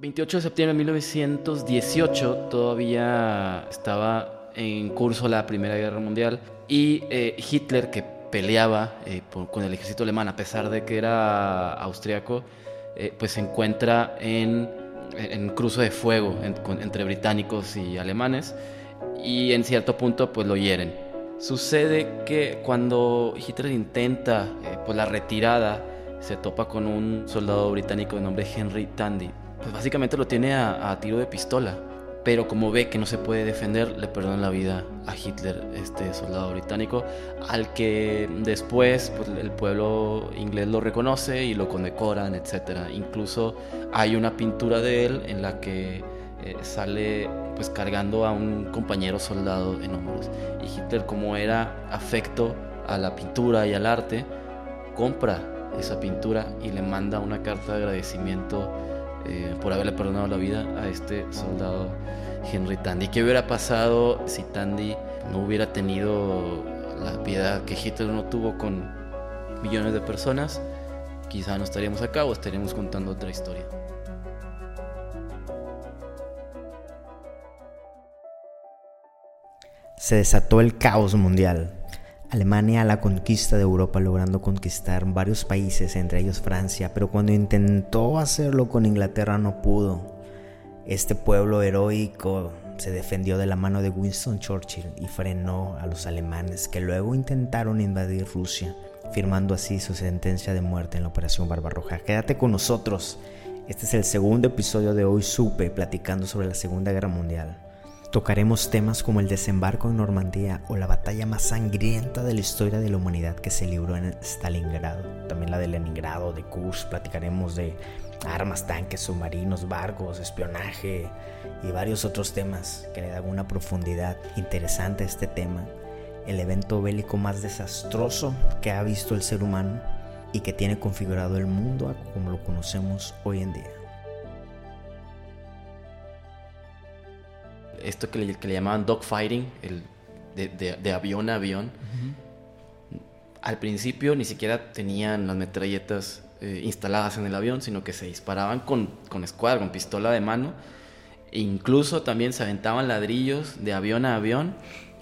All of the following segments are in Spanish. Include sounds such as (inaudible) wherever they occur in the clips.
28 de septiembre de 1918 todavía estaba en curso la Primera Guerra Mundial y eh, Hitler, que peleaba eh, con el ejército alemán a pesar de que era austriaco, eh, pues se encuentra en, en cruce de fuego entre británicos y alemanes y en cierto punto pues lo hieren. Sucede que cuando Hitler intenta pues la retirada, se topa con un soldado británico de nombre Henry Tandy, pues básicamente lo tiene a, tiro de pistola. Pero como ve que no se puede defender, le perdonan la vida a Hitler, este soldado británico, al que después pues, el pueblo inglés lo reconoce y lo condecoran, etc. Incluso hay una pintura de él en la que eh, sale pues cargando a un compañero soldado en hombros. Y Hitler, como era afecto a la pintura y al arte, compra esa pintura y le manda una carta de agradecimiento eh, por haberle perdonado la vida a este soldado Henry Tandy. ¿Qué hubiera pasado si Tandy no hubiera tenido la piedad que Hitler no tuvo con millones de personas? Quizá no estaríamos acá o estaríamos contando otra historia. Se desató el caos mundial. Alemania a la conquista de Europa logrando conquistar varios países, entre ellos Francia, pero cuando intentó hacerlo con Inglaterra no pudo. Este pueblo heroico se defendió de la mano de Winston Churchill y frenó a los alemanes que luego intentaron invadir Rusia, firmando así su sentencia de muerte en la Operación Barbarroja. Quédate con nosotros. Este es el segundo episodio de Hoy Supe platicando sobre la Segunda Guerra Mundial. Tocaremos temas como el desembarco en Normandía o la batalla más sangrienta de la historia de la humanidad que se libró en Stalingrado. También la de Leningrado, de Kursk. Platicaremos de armas, tanques, submarinos, barcos, espionaje y varios otros temas que le dan una profundidad interesante a este tema. El evento bélico más desastroso que ha visto el ser humano y que tiene configurado el mundo como lo conocemos hoy en día. Esto que le, que le llamaban dogfighting, el de, de, de, avión a avión. Uh -huh. Al principio ni siquiera tenían las metralletas eh, instaladas en el avión, sino que se disparaban con, con escuadra, con pistola de mano. E incluso también se aventaban ladrillos de avión a avión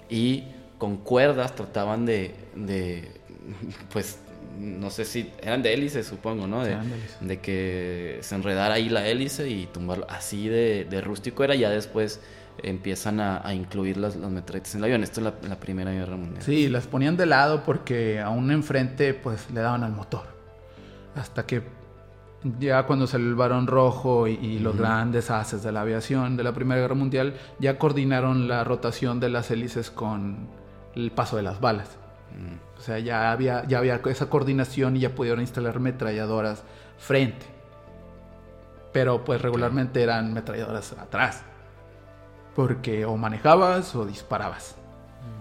y con cuerdas trataban de, de (laughs) pues no sé si eran de hélice, supongo, ¿no? De, de, que se enredara ahí la hélice y tumbarlo. Así de, de rústico era, ya después empiezan a, a incluir las, las, metralletas en el avión. Esto es la, la, Primera Guerra Mundial. Sí, las ponían de lado porque aún enfrente pues le daban al motor. Hasta que ya cuando salió el Barón Rojo y, y los uh -huh. grandes haces de la aviación de la Primera Guerra Mundial, ya coordinaron la rotación de las hélices con el paso de las balas. Uh -huh. O sea, ya había, ya había esa coordinación y ya pudieron instalar ametralladoras frente. Pero pues regularmente eran ametralladoras atrás porque o manejabas o disparabas.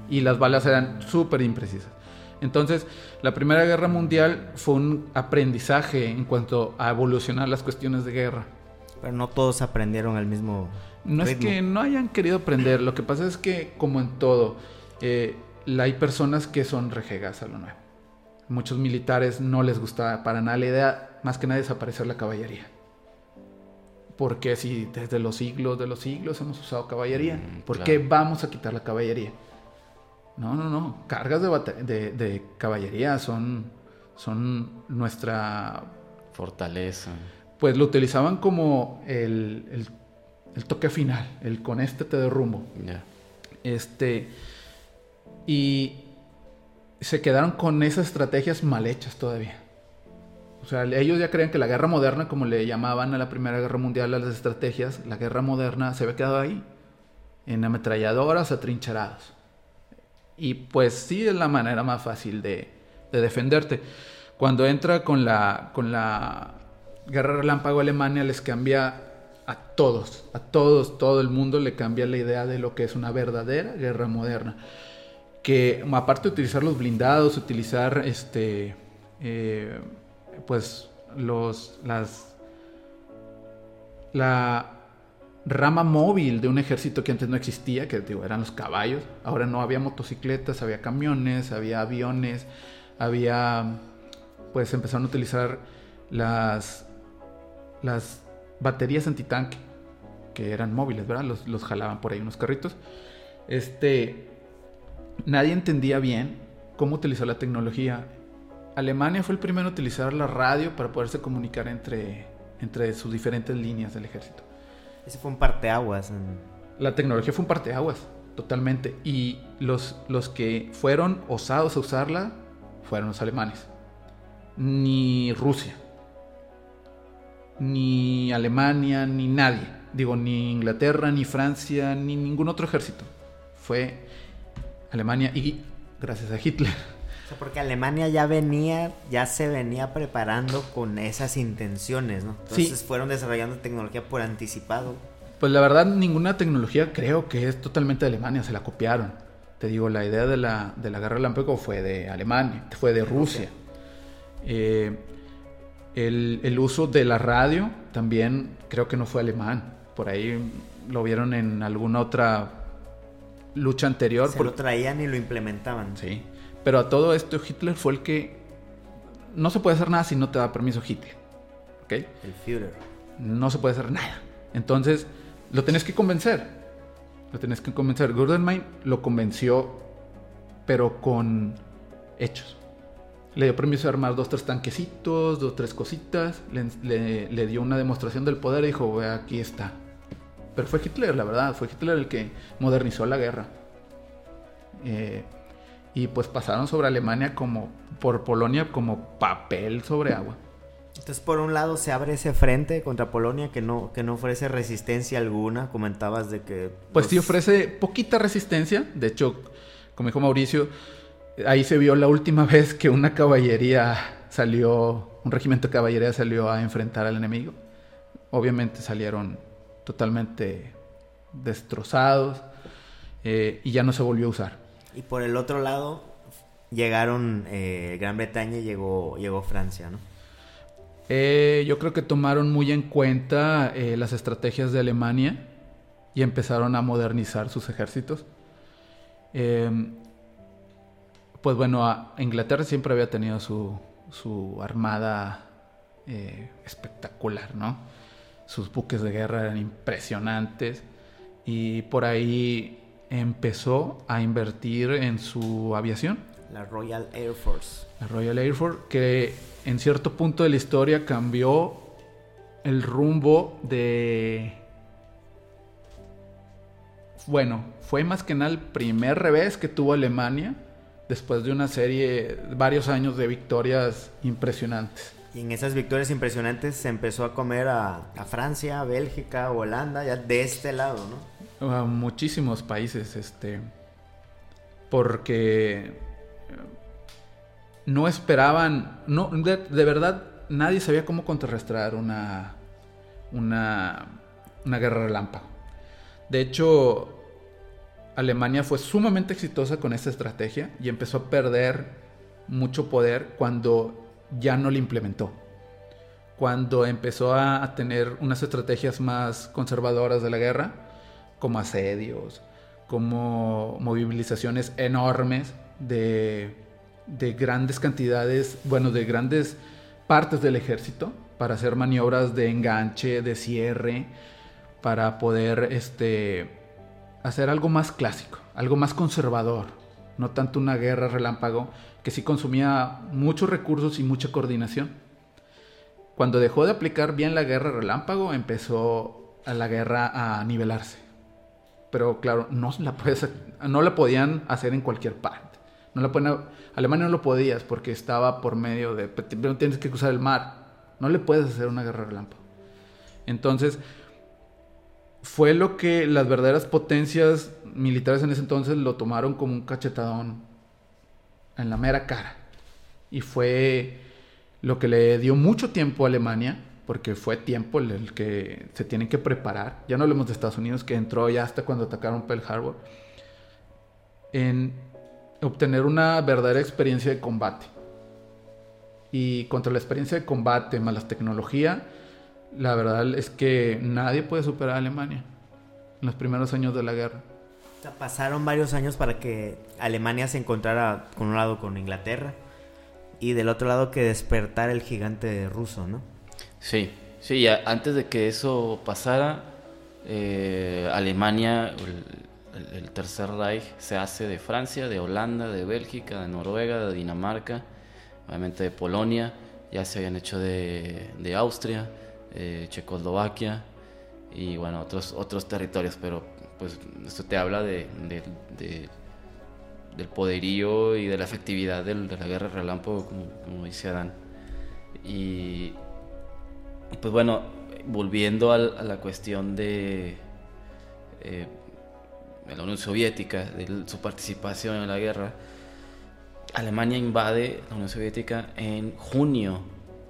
Y las balas eran súper imprecisas. Entonces, la Primera Guerra Mundial fue un aprendizaje en cuanto a evolucionar las cuestiones de guerra. Pero no todos aprendieron al mismo. No ritmo. es que no hayan querido aprender, lo que pasa es que, como en todo, eh, hay personas que son rejegas a lo nuevo. Muchos militares no les gusta para nada la idea, más que nada, desaparecer la caballería porque si desde los siglos de los siglos hemos usado caballería, mm, ¿por claro. qué vamos a quitar la caballería? No, no, no. Cargas de, de, de caballería son, son nuestra fortaleza. Pues lo utilizaban como el, el, el toque final, el con este te derrumbo. Yeah. Este, y se quedaron con esas estrategias mal hechas todavía. O sea, ellos ya creen que la guerra moderna, como le llamaban a la Primera Guerra Mundial a las estrategias, la guerra moderna se había quedado ahí, en ametralladoras atrincherados. Y pues sí es la manera más fácil de, de defenderte. Cuando entra con la, con la guerra relámpago Alemania les cambia a todos, a todos, todo el mundo le cambia la idea de lo que es una verdadera guerra moderna. Que aparte de utilizar los blindados, utilizar este, eh, pues los, las, la rama móvil de un ejército que antes no existía, que digo, eran los caballos. Ahora no había motocicletas, había camiones, había aviones, había, pues empezaron a utilizar las, las baterías antitanque, que eran móviles, ¿verdad? Los, los jalaban por ahí unos carritos. Este, nadie entendía bien cómo utilizar la tecnología. Alemania fue el primero a utilizar la radio para poderse comunicar entre, entre sus diferentes líneas del ejército. Ese fue un parteaguas. La tecnología fue un parteaguas, totalmente. Y los, los que fueron osados a usarla fueron los alemanes. Ni Rusia ni Alemania, ni nadie. Digo, ni Inglaterra, ni Francia, ni ningún otro ejército. Fue Alemania y gracias a Hitler. Porque Alemania ya venía, ya se venía preparando con esas intenciones, ¿no? Entonces fueron desarrollando tecnología por anticipado. Pues la verdad, ninguna tecnología creo que es totalmente de Alemania, se la copiaron. Te digo, la idea de la, de la guerra relámpago fue de Alemania, fue de Rusia. Eh, el, uso de la radio también creo que no fue alemán. Por ahí lo vieron en alguna otra lucha anterior. Se lo traían y lo implementaban. Sí. Pero a todo esto Hitler fue el que... No se puede hacer nada si no te da permiso Hitler. ¿Ok? El Führer. No se puede hacer nada. Entonces, lo tenés que convencer. Lo tenés que convencer. Gordon lo convenció, pero con hechos le dio permiso de armar dos, tres tanquecitos, dos, tres cositas, le, dio una demostración del poder y dijo, aquí está. Pero fue Hitler, la verdad, fue Hitler el que modernizó la guerra. Eh, y pues pasaron sobre Alemania como, por Polonia como papel sobre agua. Entonces, por un lado se abre ese frente contra Polonia que no, que no ofrece resistencia alguna. Comentabas de que... Pues sí ofrece poquita resistencia. De hecho, como dijo Mauricio, ahí se vio la última (laughs) vez que una caballería salió, un regimiento de caballería salió a enfrentar al enemigo. Obviamente salieron totalmente destrozados eh, y ya no se volvió a usar. Y por el otro lado llegaron eh, Gran Bretaña y llegó, llegó Francia, ¿no? Eh, yo creo que tomaron muy en cuenta las estrategias de Alemania y empezaron a modernizar sus ejércitos pues bueno, Inglaterra siempre había tenido su, su armada eh, espectacular, ¿no? Sus buques de guerra eran impresionantes y por ahí empezó a invertir en su aviación. La Royal Air Force. La Royal Air Force, que en cierto punto de la historia cambió el rumbo de... Bueno, fue más que nada el primer revés que tuvo Alemania después de una serie, varios años de victorias impresionantes. Y en esas victorias impresionantes se empezó a comer a, Francia, a Bélgica, Holanda, ya de este lado, ¿no? A muchísimos países, este, porque eh, no esperaban, no, de, verdad, nadie sabía cómo contrarrestar una, una, una guerra relámpago. De hecho, Alemania fue sumamente exitosa con esta estrategia y empezó a perder mucho poder cuando ya no la implementó. Cuando empezó a, tener unas estrategias más conservadoras de la guerra, como asedios, como movilizaciones enormes de, de grandes cantidades, bueno, de grandes partes del ejército para hacer maniobras de enganche, de cierre, para poder este, hacer algo más clásico, algo más conservador, no tanto una guerra relámpago que sí consumía muchos recursos y mucha coordinación. Cuando dejó de aplicar bien la guerra relámpago, empezó a la guerra a nivelarse. Pero claro, no la, no la podían hacer en cualquier parte. No la pueden, Alemania no lo podías porque estaba por medio de... Tienes que cruzar el mar. No le puedes hacer una guerra relámpago. Entonces, fue lo que las verdaderas potencias militares en ese entonces lo tomaron como un cachetadón en la mera cara. Y fue lo que le dio mucho tiempo a Alemania, porque fue tiempo el, que se tienen que preparar. Ya no hablemos de Estados Unidos, que entró ya hasta cuando atacaron Pearl Harbor, en obtener una verdadera experiencia de combate. Y contra la experiencia de combate más la tecnología, la verdad es que nadie puede superar a Alemania en los primeros años de la guerra. pasaron varios años para que Alemania se encontrara con un lado con Inglaterra y del otro lado que despertar el gigante ruso, ¿no? Sí, sí, antes de que eso pasara, eh, Alemania, el, Tercer Reich, se hace de Francia, de Holanda, de Bélgica, de Noruega, de Dinamarca, obviamente de Polonia, ya se habían hecho de, de Austria, eh, Checoslovaquia y bueno, otros, otros territorios, pero pues esto te habla de, del poderío y de la efectividad de la guerra relámpago, como, como dice Adán. Y, pues bueno, volviendo a, la cuestión de, eh, de, la Unión Soviética, de su participación en la guerra, Alemania invade la Unión Soviética en junio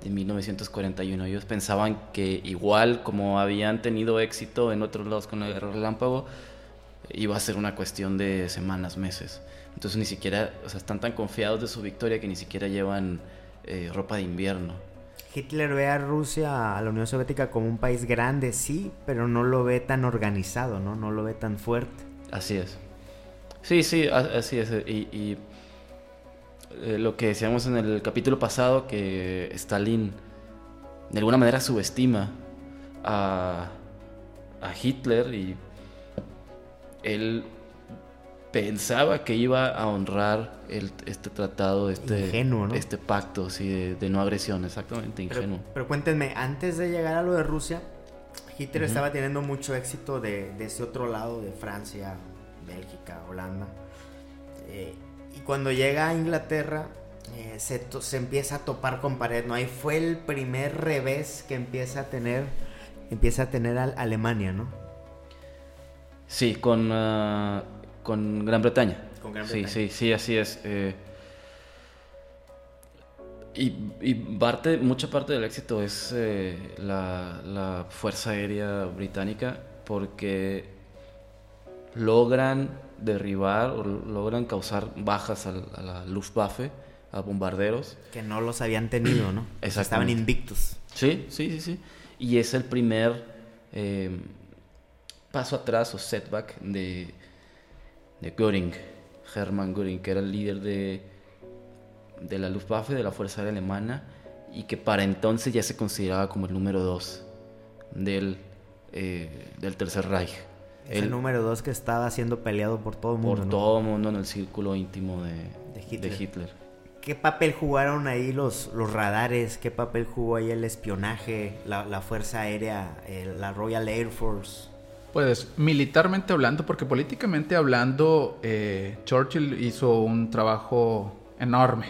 de 1941. Ellos pensaban que igual como habían tenido éxito en otros lados con la guerra relámpago, iba a ser una cuestión de semanas, meses. Entonces ni siquiera, o sea, están tan confiados de su victoria que ni siquiera llevan eh, ropa de invierno. Hitler ve a Rusia, a la Unión Soviética como un país grande, sí, pero no lo ve tan organizado, ¿no? No lo ve tan fuerte. Así es. Sí, sí, así es. y eh, lo que decíamos en el capítulo pasado, que Stalin de alguna manera subestima a, a Hitler y él pensaba que iba a honrar este tratado, este, este pacto de, no agresión, exactamente, ingenuo. Pero, cuéntenme, antes de llegar a lo de Rusia, Hitler estaba teniendo mucho éxito de, ese otro lado, de Francia, Bélgica, Holanda. Eh, y cuando llega a Inglaterra, eh, se, empieza a topar con pared, ¿no? Ahí fue el primer revés que empieza a tener, empieza a tener Alemania, ¿no? Sí, con, ah, con Gran Bretaña. Con Gran Bretaña. Sí, sí, sí, así es. Eh. y, y, parte, mucha parte del éxito es eh, la, la Fuerza Aérea Británica porque logran derribar o logran causar bajas a, la Luftwaffe, a bombarderos. Que no los habían tenido, ¿no? (clears throat) Estaban invictos. Sí, sí, sí, sí. Y es el primer em, paso atrás o setback de, de Göring, Hermann Göring, que era el líder de, de la Luftwaffe, de la Fuerza Aérea Alemana, y que para entonces ya se consideraba como el número dos del, eh, del Tercer Reich el número dos que estaba siendo peleado por todo el mundo. Por todo el mundo en el círculo íntimo de, Hitler. ¿Qué papel jugaron ahí los, los radares? ¿Qué papel jugó ahí el espionaje, la, Fuerza Aérea, la Royal Air Force? Pues militarmente hablando, porque políticamente hablando, eh, Churchill hizo un trabajo enorme.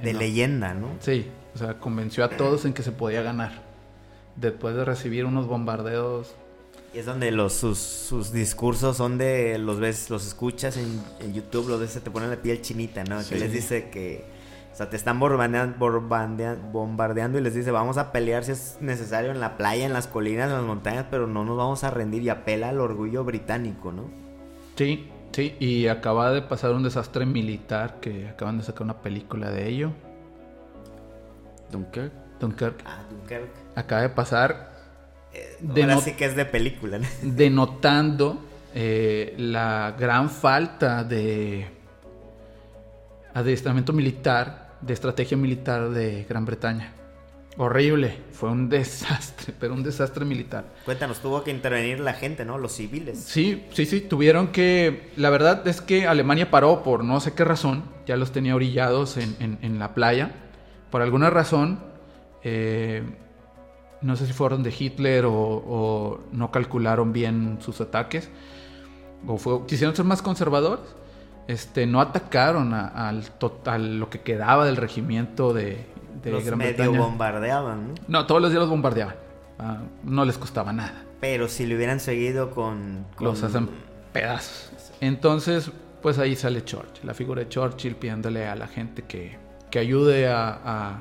De leyenda, ¿no? Sí, o sea, convenció a todos en que se podía ganar. Después de recibir unos bombardeos y es donde los, sus, discursos son de, los ves, los escuchas en, YouTube, los ves, se te pone la piel chinita, ¿no? Que les dice que, sea, te están bombardeando, bombardeando y les dice, vamos a pelear si es necesario en la playa, en las colinas, en las montañas, pero no nos vamos a rendir y apela al orgullo británico, ¿no? Sí, sí, y acaba de pasar un desastre militar que acaban de sacar una película de ello. Dunkirk. Dunkirk. Ah, Dunkirk. Acaba de pasar Ahora sí que es de película. (laughs) Denotando eh, la gran falta de adiestramiento militar, de estrategia militar de Gran Bretaña. Horrible, fue un (laughs) desastre, pero un desastre militar. Cuéntanos, tuvo que intervenir la gente, ¿no? Los civiles. Sí, sí, sí, tuvieron que... La verdad es que Alemania paró por no sé qué razón, ya los tenía orillados en, en la playa. Por alguna razón, eh, no sé si fueron de Hitler o, no calcularon bien sus ataques, o fue, quisieron ser más conservadores. Este, no atacaron a, al total, lo que quedaba del regimiento de, de Los Gran medio Bretaña. bombardeaban, ¿no? No, todos los días los bombardeaban. Ah, no les costaba nada. Pero si le hubieran seguido con... con- Los hacen pedazos. Entonces, pues ahí sale Churchill, la figura de Churchill pidiéndole a la gente que, que ayude a, a-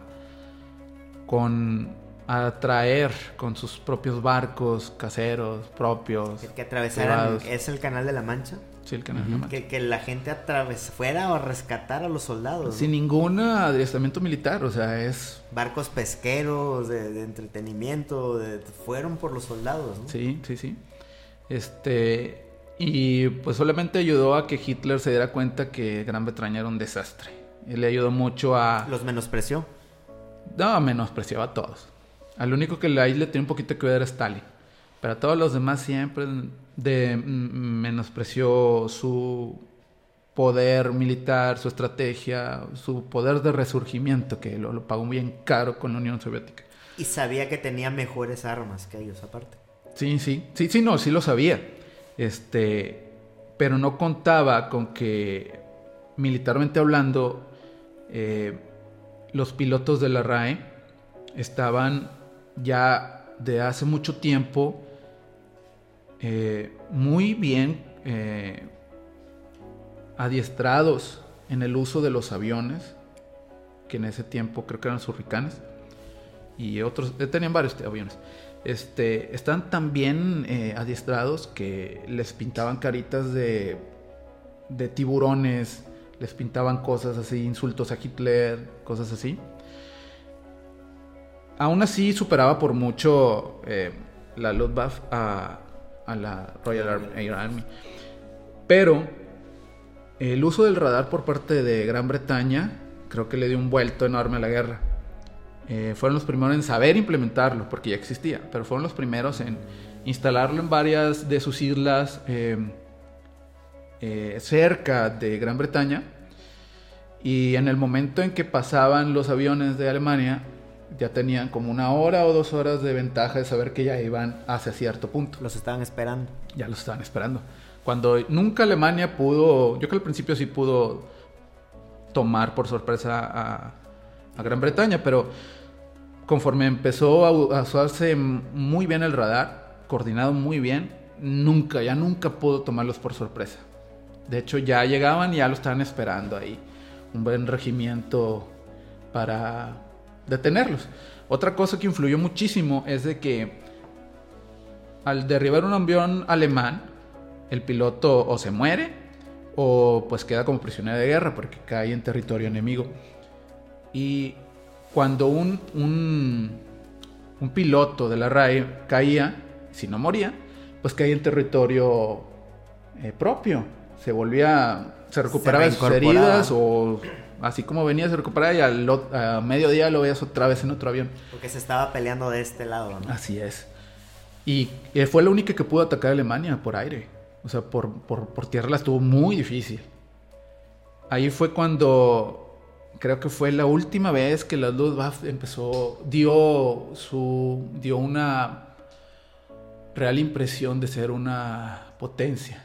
con a traer con sus propios barcos caseros propios Que atravesaran... privados. ¿Es el canal de la Mancha? Sí, el canal de la Mancha. Que, que la gente atraves fuera a rescatar a los soldados. ¿no? Sin ningún adiestramiento militar, o sea, es Barcos pesqueros, de, de entretenimiento, de- fueron por los soldados, ¿no? Sí, sí, sí. Este. Y pues solamente ayudó a que Hitler se diera cuenta que Gran Bretaña era un desastre. Él le ayudó mucho a. Los menospreció. No, menospreciaba a todos. Al único que ahí le tiene un poquito que ver era Stalin. Pero a todos los demás siempre de, mm, menospreció su poder militar, su estrategia, su poder de resurgimiento, que lo, lo pagó bien caro con la Unión Soviética. Y sabía que tenía mejores armas que ellos aparte. Sí, sí, sí, sí, no, sí lo sabía. Este, pero no contaba con que militarmente hablando, eh, los pilotos de la RAE estaban ya de hace mucho tiempo eh, muy bien eh, adiestrados en el uso de los aviones, que en ese tiempo creo que eran los y otros, eh, tenían varios aviones. Este, están tan bien adiestrados que les pintaban caritas de, de tiburones, les pintaban cosas así, insultos a Hitler, cosas así. Aún así superaba por mucho la Luftwaffe a, a la Royal Air Army. Pero el uso del radar por parte de Gran Bretaña creo que le dio un vuelto enorme a la guerra. Eh, fueron los primeros en saber implementarlo, porque ya existía, pero fueron los primeros en instalarlo en varias de sus islas eh, eh, cerca de Gran Bretaña. Y en el momento en que pasaban los aviones de Alemania, ya tenían como una hora o dos horas de ventaja de saber que ya iban hacia cierto punto. Los estaban esperando. Ya los estaban esperando. Cuando nunca Alemania pudo, yo creo que al principio sí pudo tomar por sorpresa a, a Gran Bretaña, pero conforme empezó a, a usarse muy bien el radar, coordinado muy bien, nunca, ya nunca pudo tomarlos por sorpresa. De hecho, ya llegaban y ya lo estaban esperando ahí. Un buen regimiento para detenerlos. Otra cosa que influyó muchísimo es de que al derribar un avión alemán, el piloto o se muere o pues queda como prisionero de guerra porque cae en territorio enemigo. Y cuando un, un, un piloto de la RAE caía, si no moría, pues caía en territorio eh, propio. Se volvía, se recuperaba de sus heridas o así como venía se recuperaba y al a mediodía lo veías otra vez en otro avión. Porque se estaba peleando de este lado, ¿no? Así es. Y eh, fue la única que pudo atacar a Alemania por aire. O sea, por, por, por tierra la estuvo muy difícil. Ahí fue cuando creo que fue la última vez que la Luftwaffe empezó, dio su, dio una real impresión de ser una potencia.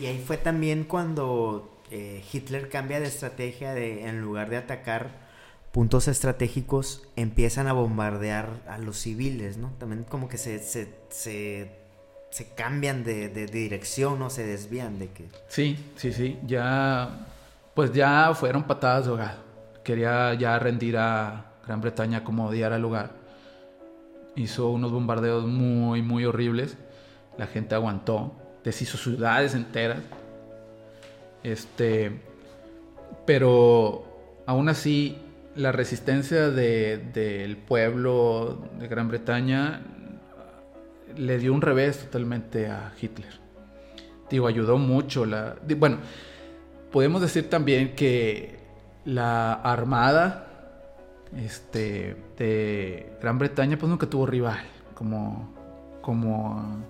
Y ahí fue también cuando eh, Hitler cambia de estrategia de en lugar de atacar puntos estratégicos, empiezan a bombardear a los civiles, ¿no? También como que se, se, se, cambian de, de- dirección, ¿no? Se desvían de que... Sí, sí, sí. Ya, pues ya fueron patadas de ahogado. Quería ya rendir a Gran Bretaña como odiara el lugar. Hizo unos bombardeos muy, muy horribles. La gente aguantó. Deshizo ciudades enteras. Este, pero aún así, la resistencia de- del pueblo de Gran Bretaña le dio un revés totalmente a Hitler digo, ayudó mucho. La, bueno, podemos decir también que la armada este, de Gran Bretaña pues nunca tuvo rival como, como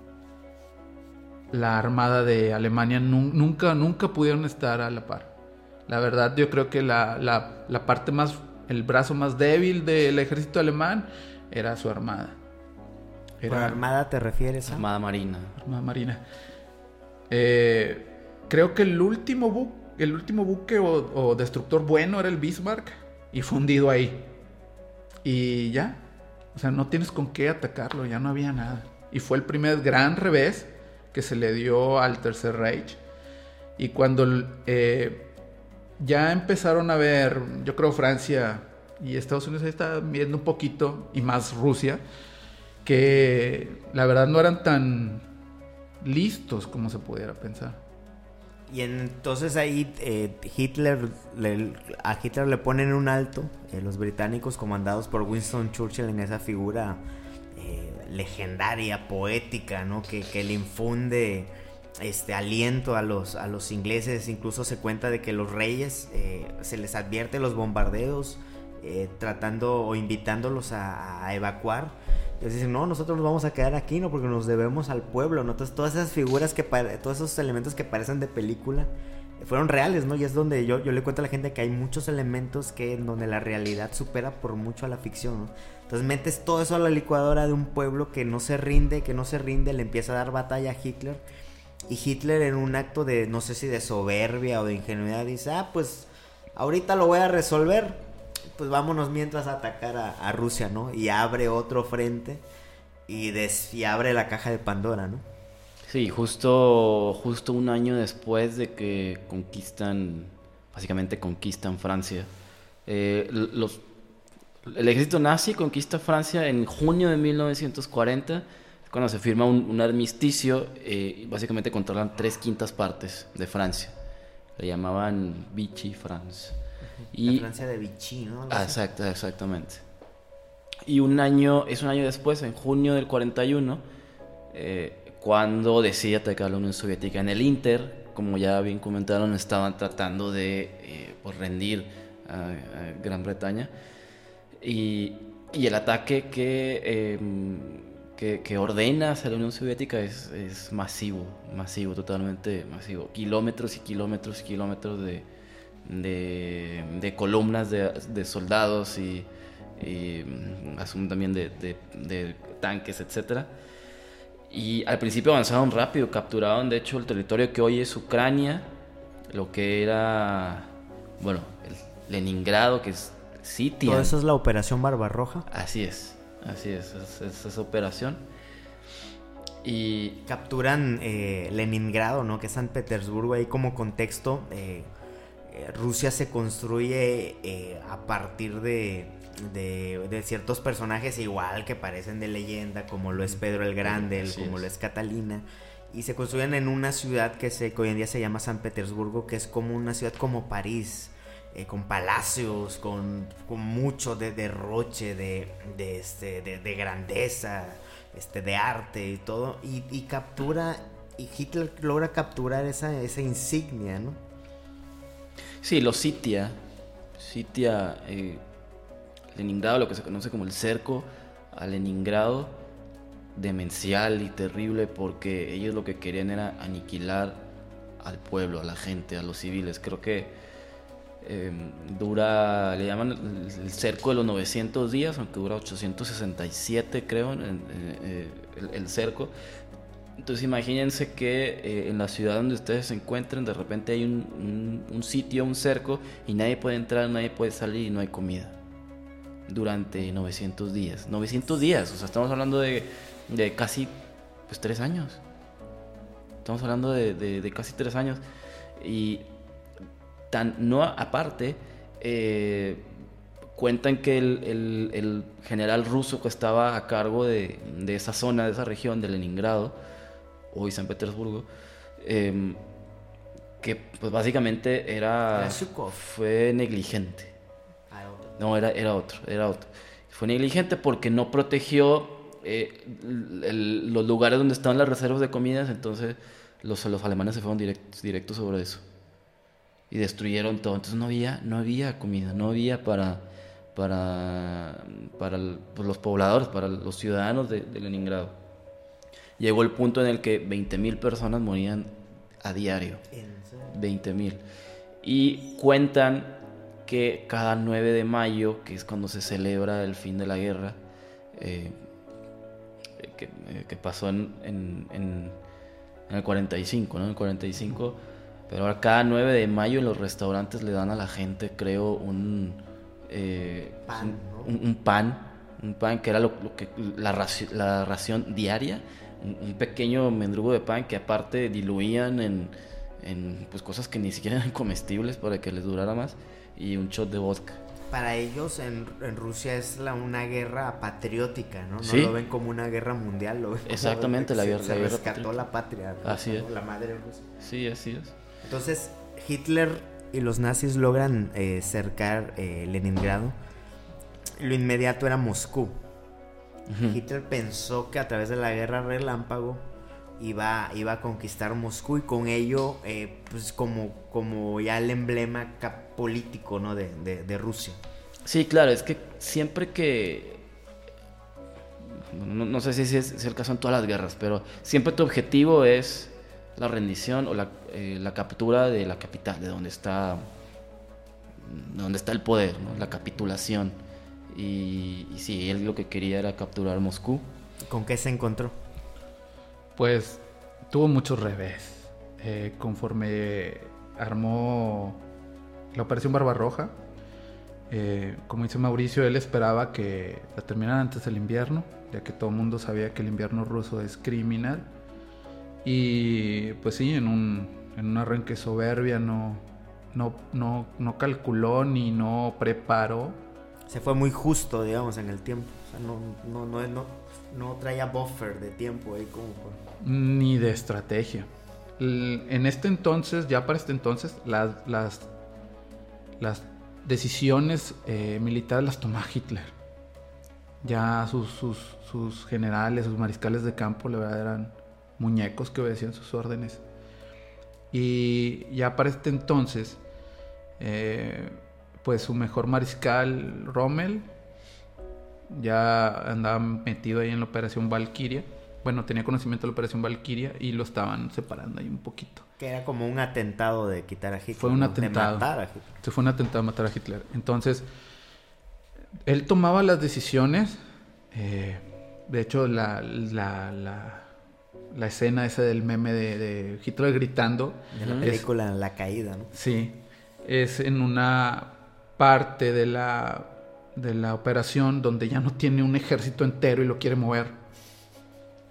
la armada de Alemania nun- nunca, nunca pudieron estar a la par. La verdad yo creo que la, la- la parte más, el brazo más débil del ejército alemán era su armada. ¿Por Era- armada te refieres a? Armada Marina. Armada Marina. Eh, creo que el último buque, el último buque o, destructor bueno era el Bismarck y fundido ahí. Y ya, o sea, no tienes con qué atacarlo, ya no había nada. Y fue el primer gran revés que se le dio al Tercer Reich. Y cuando eh, ya empezaron a ver, yo creo Francia y Estados Unidos ahí estaban viendo un poquito, y más Rusia, que la verdad no eran tan listos como se pudiera pensar. Y entonces ahí eh, Hitler a Hitler le ponen un alto, eh, los británicos comandados por Winston Churchill en esa figura legendaria, poética, ¿no? Que, que, le infunde este aliento a los, a los ingleses. Incluso se cuenta de que los reyes se les advierte los bombardeos, tratando o invitándolos a, evacuar entonces dicen, no, nosotros nos vamos a quedar aquí, ¿no? Porque nos debemos al pueblo, ¿no? Entonces todas esas figuras que, todos esos elementos que parecen de película fueron reales, ¿no? Y es donde yo, yo le cuento a la gente que hay muchos elementos que en donde la realidad supera por mucho a la ficción. Entonces metes todo eso a la licuadora de un pueblo que no se rinde, que no se rinde, le empieza a dar batalla a Hitler. Y Hitler en un acto de, no sé si de soberbia o de ingenuidad, dice, ah, pues ahorita lo voy a resolver pues vámonos mientras a atacar a, Rusia, ¿no? Y abre otro frente y, des, abre la caja de Pandora, ¿no? Sí, justo, justo un año después de que conquistan, básicamente conquistan Francia, eh, los, el ejército nazi conquista Francia en junio de 1940, cuando se firma un, armisticio, eh, básicamente controlan tres quintas partes de Francia. Le llamaban Vichy France. Y, la Francia de Vichy, ¿no? exacto, exactamente. Y un año, es un año después, en junio del 41, eh, cuando decide atacar la Unión Soviética. En el Inter, como ya bien comentaron, estaban tratando de eh, pues, rendir a, Gran Bretaña. Y, y el ataque que, em, que, que, ordena hacia la Unión Soviética es, es masivo, masivo, totalmente masivo. Kilómetros y kilómetros y kilómetros de, de, columnas de, soldados y, mm, asumo también de, tanques, etc. Y al principio avanzaron rápido, capturaron de hecho el territorio que hoy es Ucrania, lo que era, bueno, el Leningrado, que es Sitia. ¿Todo eso es la operación Barbarroja? Así es, así es, es, esa operación. Y capturan eh, Leningrado, ¿no? Que es San Petersburgo, ahí como contexto. Eh, eh, Rusia se construye eh, a partir de, de, ciertos personajes igual que parecen de leyenda, como lo es Pedro el Grande, como lo es Catalina, y se construyen en una ciudad que, se, hoy en día se llama San Petersburgo, que es como una ciudad como París, eh, con palacios, con, mucho de derroche, de, de, este, de, grandeza, este, de arte y todo, y, y captura, y Hitler logra capturar esa, esa insignia, ¿no? Sí, lo sitia. Sitia eh, Leningrado, lo que se conoce como el cerco a Leningrado, demencial y terrible porque ellos lo que querían era aniquilar al pueblo, a la gente, a los civiles. Creo que em, dura, le llaman el, cerco de los 900 días, aunque dura 867 creo, eh, el cerco. Entonces imagínense que eh, en la ciudad donde ustedes se encuentren, de repente hay un, sitio, un cerco, y nadie puede entrar, nadie puede salir y no hay comida. Durante 900 días. 900 días, o sea, estamos hablando de, casi pues, tres años. Estamos hablando de, casi tres años. Y tan, no aparte, eh, cuentan que el, general ruso que estaba a cargo de, de esa zona, de esa región, de Leningrado, hoy San Petersburgo, em, que pues básicamente era... Fue negligente. Ah, no, era, era otro, era otro. Fue negligente porque no protegió eh, los lugares donde estaban las reservas de comidas, entonces los, los alemanes se fueron directos, directos sobre eso. Y destruyeron todo. Entonces no había, no había comida, no había para, para, para pues, los pobladores, para los ciudadanos de Leningrado llegó el punto en el que 20.000 personas morían a diario. 20.000. Y cuentan que cada 9 de mayo, que es cuando se celebra el fin de la guerra, eh, que, eh, pasó en, en, el 45, ¿no? En el 45 Pero cada 9 de mayo en los restaurantes le dan a la gente, creo, un... eh, Pan, un, un- un pan, un pan que era lo, lo que la, raci- la ración diaria, un, un pequeño mendrugo de pan que aparte diluían en, en, pues, cosas que ni siquiera (laughs) eran comestibles para que les durara más y un shot de vodka. Para ellos en, en Rusia es la, una guerra patriótica, ¿no? No Sí. lo ven como una guerra mundial, lo ven como Exactamente, que la se- guerra- Se la guerra rescató patriótica. la patria. ¿no? Así es. La madre Rusia. Sí, así es. Entonces, Hitler y los nazis logran eh, cercar eh, Leningrado. Lo inmediato era Moscú. Hitler pensó que a través de la guerra relámpago iba, iba a conquistar Moscú y con ello, eh, pues como, como ya el emblema político ¿no? de, de- de Rusia. Sí, claro, es que siempre que... No, no sé si es, si es el caso en todas las guerras, pero siempre tu objetivo es la rendición o la, eh, la captura de la capital, de donde está, de donde está el poder, ¿no? la capitulación. Y, y sí, él lo que quería era capturar Moscú. ¿Con qué se encontró? Pues tuvo muchos revés. Eh, conforme armó la Operación Barbarroja, eh, como dice Mauricio, él esperaba que la terminaran antes del invierno, ya que todo el mundo sabía que el invierno ruso es criminal. Y pues sí, en un, en un arranque soberbia no, no, no, no calculó ni no preparó Se fue muy justo, digamos, en el tiempo. O sea, no, no, no, no, no traía buffer de tiempo ahí como por... ni de estrategia. En este entonces, ya para este entonces, las, las, las decisiones eh, militares las tomaba Hitler. Ya sus, sus, sus generales, sus mariscales de campo, la verdad eran muñecos que obedecían sus órdenes. Y ya para este entonces, eh, pues su mejor mariscal, Rommel, ya andaba metido ahí en la operación Valkyria. Bueno, tenía conocimiento de la operación Valkyria y lo estaban separando ahí un poquito. Que era como un atentado de quitar a Hitler. Fue un ¿no? atentado. De matar a Hitler. Se fue un atentado a matar a Hitler. Entonces, él tomaba las decisiones. eh, de hecho, la, la, la, la escena esa del meme de, de Hitler gritando. De la Ujú. es- película La Caída, ¿no? Sí, es en una parte de la, de la operación donde ya no tiene un ejército entero y lo quiere mover.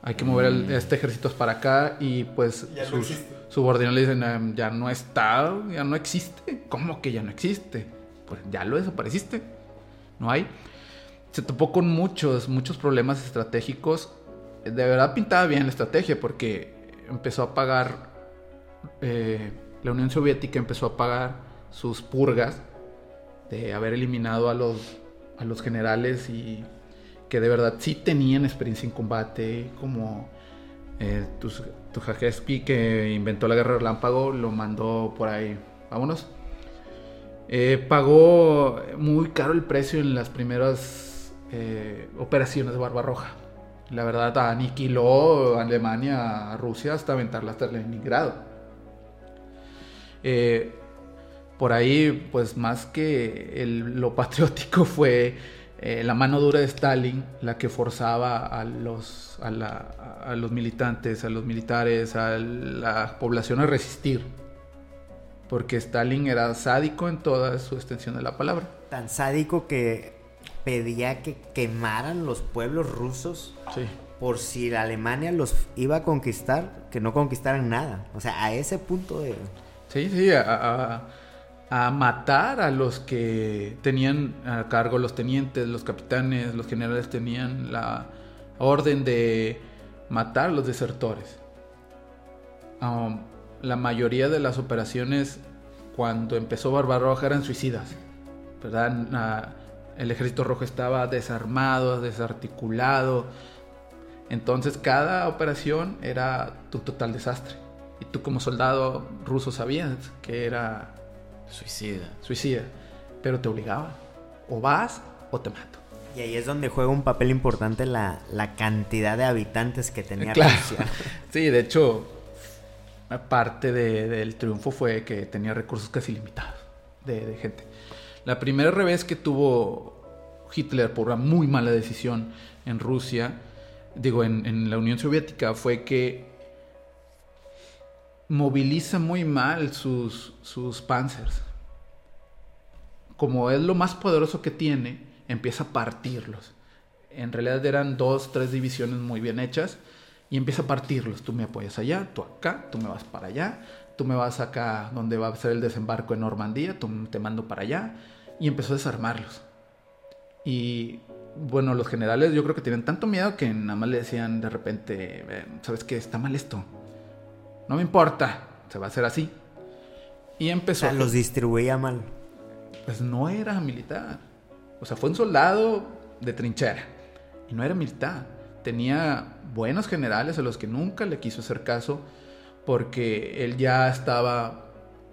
Hay que mover el- este ejército para acá y pues Ya no sus existe. subordinados le dicen, "Em, ya no está, ya no existe. ¿Cómo que ya no existe? Pues ya lo desapareciste. No hay. Se topó con muchos, muchos problemas estratégicos. De verdad pintaba bien la estrategia porque empezó a pagar eh, la Unión Soviética empezó a pagar sus purgas de haber eliminado a los, a los generales y que de verdad sí tenían experiencia en combate, como eh, Tukhachevsky que inventó la guerra relámpago, lo mandó por ahí, vámonos. Eh, pagó muy caro el precio en las primeras eh, operaciones de Barbarroja. La verdad, aniquiló a Alemania, a Rusia, hasta aventarla hasta Leningrado. Eh, por ahí, pues más que lo (laughs) patriótico fue eh, la mano dura de Stalin la que forzaba a los, a, la- a los militantes, a los militares, a la población a resistir. Porque Stalin era sádico en toda su extensión de la palabra. Tan sádico que pedía que quemaran los pueblos rusos Sí. por si la Alemania los iba a conquistar, que no conquistaran nada. O sea, a ese punto de... Sí, sí, a, a- a matar a los que tenían a cargo los tenientes, los capitanes, los generales tenían la orden de matar a los desertores. Um, la mayoría de las operaciones cuando empezó Barbarroja eran suicidas, ¿verdad? El ejército rojo estaba desarmado, desarticulado. Entonces cada operación era un total desastre. Y tú como soldado ruso sabías que era Suicida. suicida, pero te obligaban. O vas o te mato. Y ahí es donde juega un papel importante la, la cantidad de habitantes que tenía Claro. Rusia. (laughs) Sí, de hecho, parte de- del triunfo fue que tenía recursos casi limitados de, de gente. La primera revés que tuvo Hitler por una muy mala decisión en Rusia, digo, en, la Unión Soviética, fue que moviliza muy mal sus, sus panzers. Como es lo más poderoso que tiene, empieza a partirlos. En realidad eran dos, tres divisiones muy bien hechas y empieza a partirlos. Tú me apoyas allá, tú acá, tú me vas para allá, tú me vas acá donde va a ser el desembarco en Normandía, tú te mando para allá. Y empezó a desarmarlos. Y bueno, los generales yo creo que tienen tanto miedo que nada más le decían de repente, ¿sabes qué? Está mal esto. No me importa, se va a hacer así. Y empezó... O sea, los distribuía mal. Pues no era militar. O sea, fue un soldado de trinchera. Y no era militar. Tenía buenos generales a los que nunca le quiso hacer caso porque él ya estaba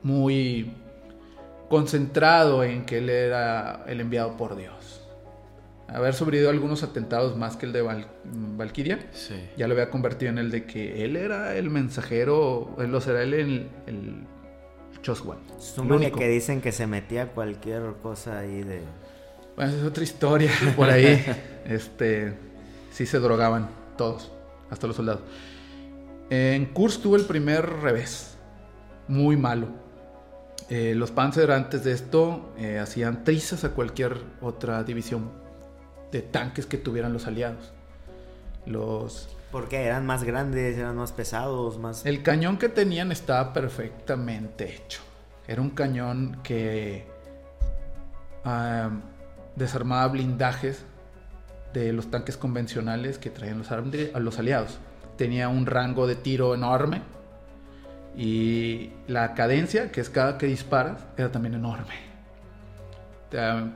muy concentrado en que él era el enviado por Dios. Haber sobrevivido algunos atentados más que el de Valkyria, ya lo había convertido en el de que él era el mensajero, él lo será él el, el Choswan. único que dicen que se metía cualquier cosa ahí de... Bueno, es otra historia (laughs) por ahí. este, sí se drogaban todos, hasta los soldados. En Kursk tuvo el primer revés, muy malo. Eh, los Panzer antes de esto eh, hacían trizas a cualquier otra división de tanques que tuvieran los aliados. Los... Porque eran más grandes, eran más pesados, más... El cañón que tenían estaba perfectamente hecho. Era un cañón que desarmaba blindajes de los tanques convencionales que traían los, los aliados. Tenía un rango de tiro enorme y la cadencia, que es cada que disparas, era también enorme.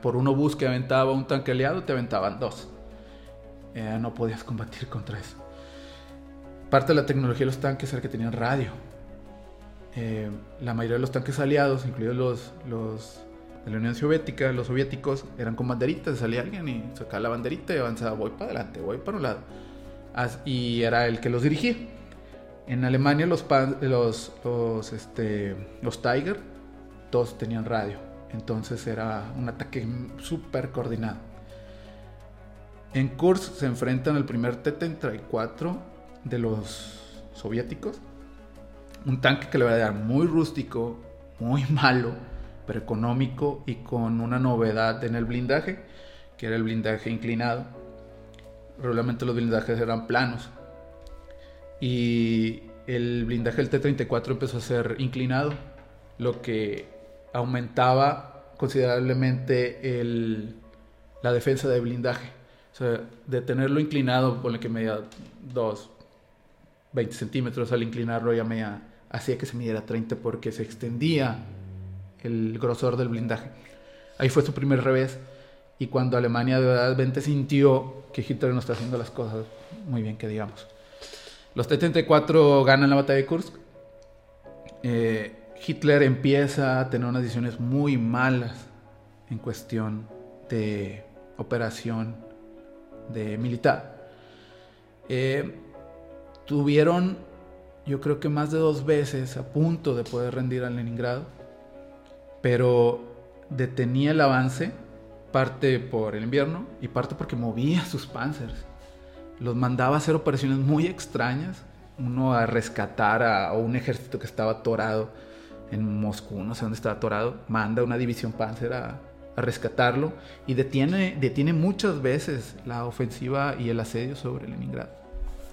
Por uno bus que aventaba un tanque aliado, te aventaban dos. Eh, no podías combatir contra eso. Parte de la tecnología de los tanques era que tenían radio. Eh, la mayoría de los tanques aliados, incluidos los, los de la Unión Soviética, los soviéticos, eran con banderitas. Salía alguien y sacaba la banderita y avanzaba, voy para adelante, voy para un lado. Y era el que los dirigía. En Alemania los, los, los, este, los Tiger, todos tenían radio. Entonces era un ataque súper coordinado. En Kursk se enfrentan al primer T-34 de los soviéticos. Un tanque que le va a dar muy rústico, muy (laughs) malo, pero económico y con una novedad en el blindaje, que era el blindaje inclinado. Regularmente los blindajes eran planos. Y el blindaje del T-34 empezó a ser inclinado, lo que aumentaba considerablemente la defensa de blindaje. O sea, de tenerlo inclinado, ponle que medía 2, 20 centímetros, al inclinarlo ya me hacía que se midiera 30 porque se extendía el grosor del blindaje. Ahí fue su primer revés. Y cuando Alemania de verdad sintió que Hitler no está haciendo las cosas muy bien, que digamos. Los T-34 ganan la batalla de Kursk. Eh, Hitler empieza a tener unas decisiones muy malas en cuestión de operación de militar. Eh, tuvieron, yo creo que más de dos veces a punto de poder rendir a Leningrado, pero detenía el avance, parte por el invierno y parte porque movía (laughs) sus panzers. Los mandaba a hacer operaciones muy extrañas, uno a rescatar a, un ejército que estaba atorado en Moscú, no sé dónde está atorado, manda una división Panzer a, rescatarlo y detiene, detiene muchas veces la ofensiva y el asedio sobre Leningrado.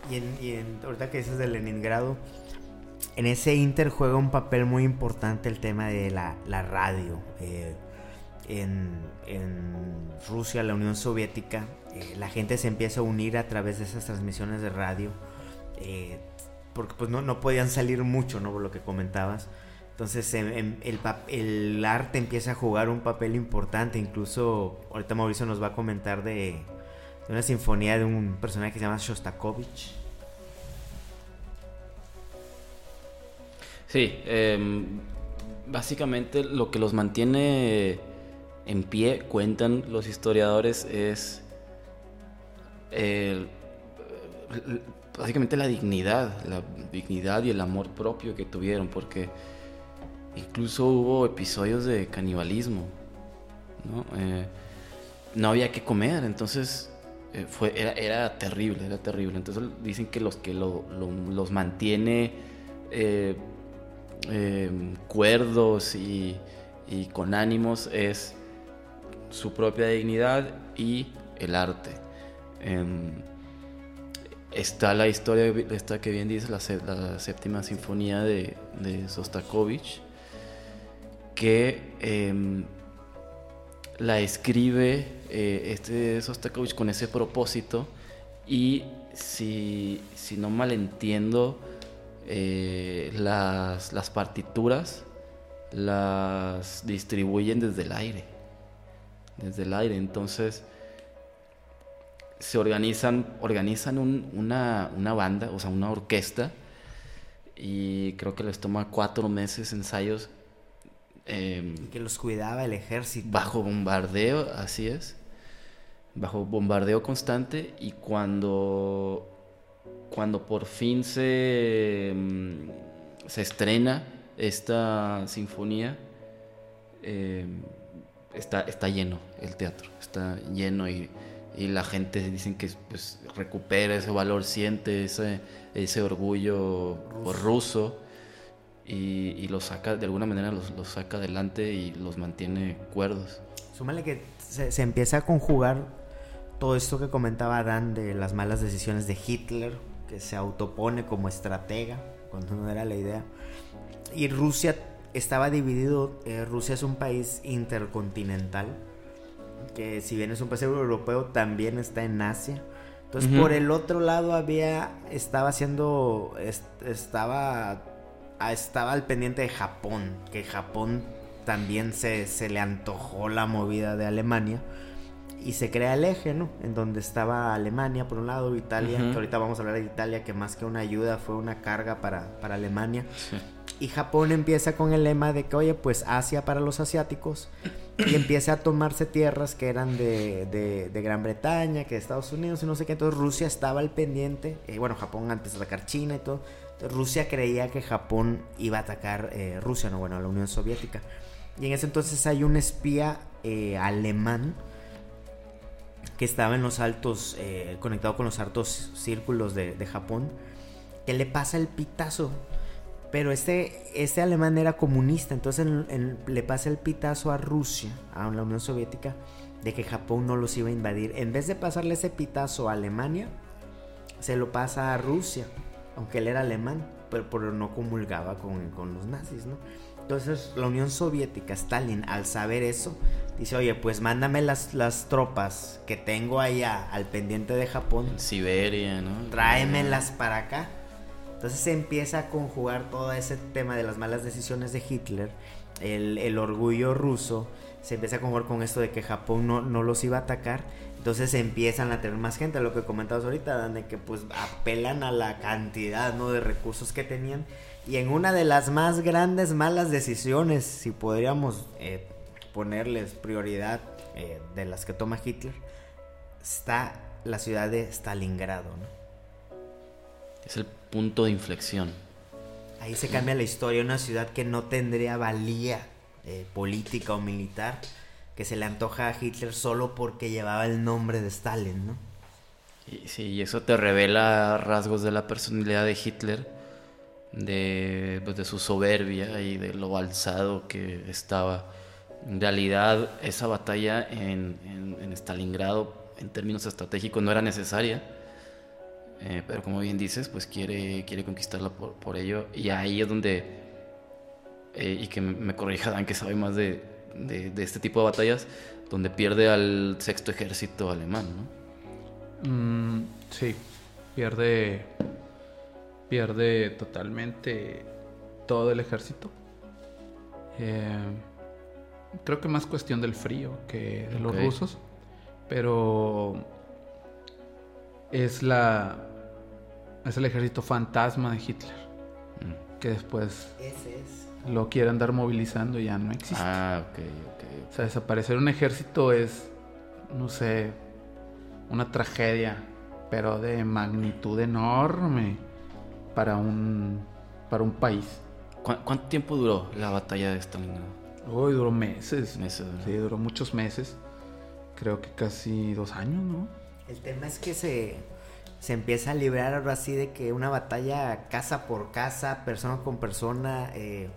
Y, en, ahorita que dices de Leningrado, en ese Inter juega un papel muy importante el tema de la, radio. Eh, en, Rusia, la Unión Soviética, eh, la gente se empieza a unir a través de esas transmisiones de radio, eh, porque pues no, no podían salir mucho, ¿no? Por lo que comentabas. Entonces el, el, arte empieza a jugar un papel importante. Incluso ahorita Mauricio nos va a comentar de, una sinfonía de un personaje que se llama Shostakovich. Sí, em, básicamente lo que los mantiene en pie, cuentan los historiadores, es básicamente la dignidad, la dignidad y el amor propio que tuvieron, porque Incluso hubo episodios de canibalismo. No, eh, no había que comer, entonces eh, fue, era, terrible, era terrible. Entonces dicen que los que los mantiene eh, cuerdos y con ánimos es su propia dignidad y el arte. Em, está la historia, esta que bien dice, la, séptima sinfonía de, Sostakovich, que em, la escribe eh, este Sostakovich con ese propósito y si, si no malentiendo, eh, las, las partituras las distribuyen desde el aire. Desde el aire. Entonces se organizan, organizan una, una, banda, o sea, una orquesta. Y creo que les toma cuatro meses ensayos. Eh, que los cuidaba el ejército. Bajo bombardeo, así es. Bajo bombardeo constante. Y cuando cuando por fin se, mm, se estrena esta sinfonía, eh, está, está lleno el teatro, está lleno y, la gente dicen que pues, recupera ese valor, siente ese, ese orgullo ruso, y, y, lo saca, de alguna manera los, saca adelante y los mantiene cuerdos. Súmale que se, se empieza a conjugar todo esto que comentaba Dan de las malas decisiones de Hitler, que se autopone como estratega, cuando no era la idea. Y Rusia estaba dividido, eh, Rusia es un país intercontinental, que si bien es un país europeo, también está en Asia. Entonces por el otro lado había, estaba haciendo, estaba, ah, estaba al pendiente de Japón, que Japón también se, se le antojó la movida de Alemania y se crea el eje, ¿no? En donde estaba Alemania por un lado, Italia, que ahorita vamos a hablar de Italia, que más que una ayuda fue una carga para, para Alemania. Y Japón empieza con el lema de que, oye, pues Asia para los asiáticos, y empieza a tomarse tierras que eran de, de, Gran Bretaña, que de Estados Unidos y no sé qué. Entonces Rusia estaba al pendiente, eh, bueno, Japón antes de atacar China y todo. Rusia creía que Japón iba a atacar eh, Rusia, no, bueno, la Unión Soviética. Y en ese entonces hay un espía eh, alemán que estaba en los altos, conectado con los altos círculos de, Japón, que le pasa el pitazo. Pero este, este alemán era comunista, entonces le pasa el pitazo a Rusia, a la Unión Soviética, de que Japón no los iba a invadir. En vez de pasarle ese pitazo a Alemania, se lo pasa a Rusia, aunque él era alemán, pero, pero no comulgaba con, con los nazis, ¿no? Entonces la Unión Soviética, Stalin, al saber eso, dice, oye, pues mándame las, las tropas que tengo allá al pendiente de Japón. Siberia, ¿no? Tráemelas para acá. Entonces se empieza a conjugar todo ese tema de las malas decisiones de Hitler, el, orgullo ruso, se empieza a conjugar con esto de que Japón no, los iba a atacar. Entonces empiezan a tener más gente, lo que comentabas ahorita, de que pues apelan a la cantidad de recursos que tenían y en una de las más grandes malas decisiones, si podríamos eh, ponerles prioridad eh, de las que toma Hitler, está la ciudad de Stalingrado. ¿no? Es el punto de inflexión. Ahí se cambia la historia, una ciudad que no tendría valía eh, política o militar, que se le antoja a Hitler solo porque llevaba el nombre de Stalin, ¿no? Y, sí, y eso te revela rasgos de la personalidad de Hitler de, pues, de su soberbia y de lo alzado que estaba. En realidad, esa batalla en, en, Stalingrado, en términos estratégicos, no era necesaria. Eh, pero como bien dices, pues quiere, quiere conquistarla por, por ello. Y ahí es donde, eh, y que me corrija Dan, que sabe más de, de, de, este tipo de batallas, donde pierde al sexto ejército alemán, ¿no? Mm, sí, pierde pierde totalmente todo el ejército. Eh, creo que más cuestión del frío que de los rusos, pero es la es el ejército fantasma de Hitler mm. que después lo quiere andar movilizando y ya no existe. Ah, ok, ok. O sea, desaparecer un ejército es, no sé, una tragedia, pero de magnitud enorme para un, para un país. ¿Cuánto tiempo duró la batalla de Stalingrado? Uy, duró meses. Meses. Sí, duró muchos meses. Creo que casi dos años, ¿no? El tema es que se, se empieza a librar ahora así de que una batalla casa por casa, persona con persona, eh,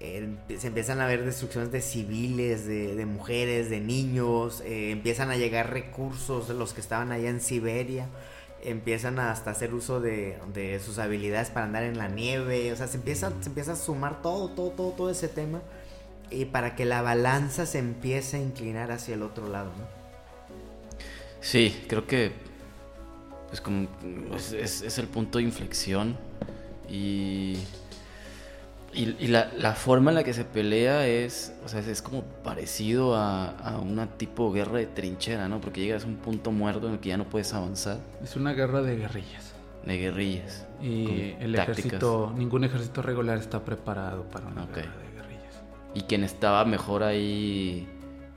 eh, se empiezan a ver destrucciones de civiles, de, mujeres, de niños, eh, empiezan a llegar recursos de los que estaban allá en Siberia, empiezan hasta hacer uso de, de, sus habilidades para andar en la nieve, o sea, se empieza, se empieza a sumar todo, todo, todo, todo ese tema y para que la balanza se empiece a inclinar hacia el otro lado, ¿no? Sí, creo que es como es, el punto de inflexión y y, la, forma en la que se pelea es, o sea, es, como parecido a, a, una tipo guerra de trinchera, ¿no? Porque llegas a un punto muerto en el que ya no puedes avanzar. Es una guerra de guerrillas. De guerrillas. Y el ejército, ningún ejército regular está preparado para una guerra de guerrillas. Y quien estaba mejor ahí,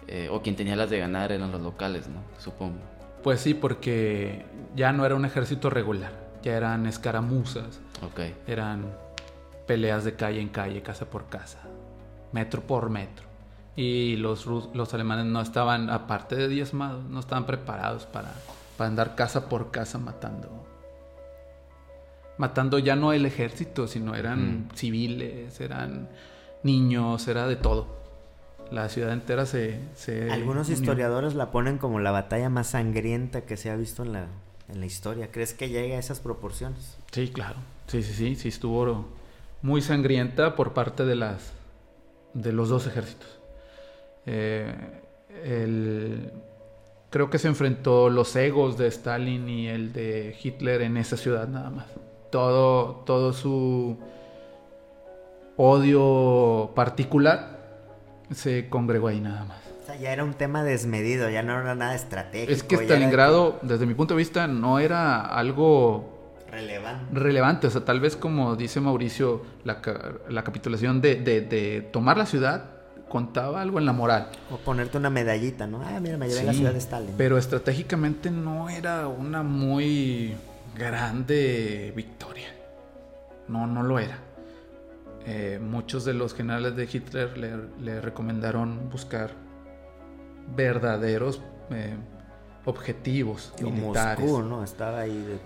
eh, o quien tenía las de ganar eran los locales, ¿no? Supongo. Pues sí, porque ya no era un ejército regular, ya eran escaramuzas. Eran peleas de calle en calle, casa por casa, metro por metro. Y los, los alemanes no estaban, aparte de diezmados, no estaban preparados para, para andar casa por casa matando. Matando ya no el ejército, sino eran civiles, eran niños, era de todo. La ciudad entera se... Algunos historiadores la ponen como la batalla más sangrienta que se ha visto en la, en la historia. ¿Crees que llega a esas proporciones? Sí, claro. Sí, sí, sí, sí estuvo muy sangrienta por parte de las de los dos ejércitos. Eh, creo que se enfrentó los egos de Stalin y el de Hitler en esa ciudad nada más. Todo, todo su odio particular se congregó ahí nada más. O sea, ya era un tema desmedido, ya no era nada estratégico. Es que Stalingrado, desde mi punto de vista, no era algo relevante. Relevante, o sea, tal vez como dice Mauricio, la, capitulación de, tomar la ciudad contaba algo en la moral. O ponerte una medallita, ¿no? Ah, mira, me llevé la ciudad de Stalin. Pero estratégicamente no era una muy grande victoria. No, no lo era. Eh, muchos de los generales de Hitler le, recomendaron buscar verdaderos eh, objetivos militares. Moscú, ¿no? Estaba ahí de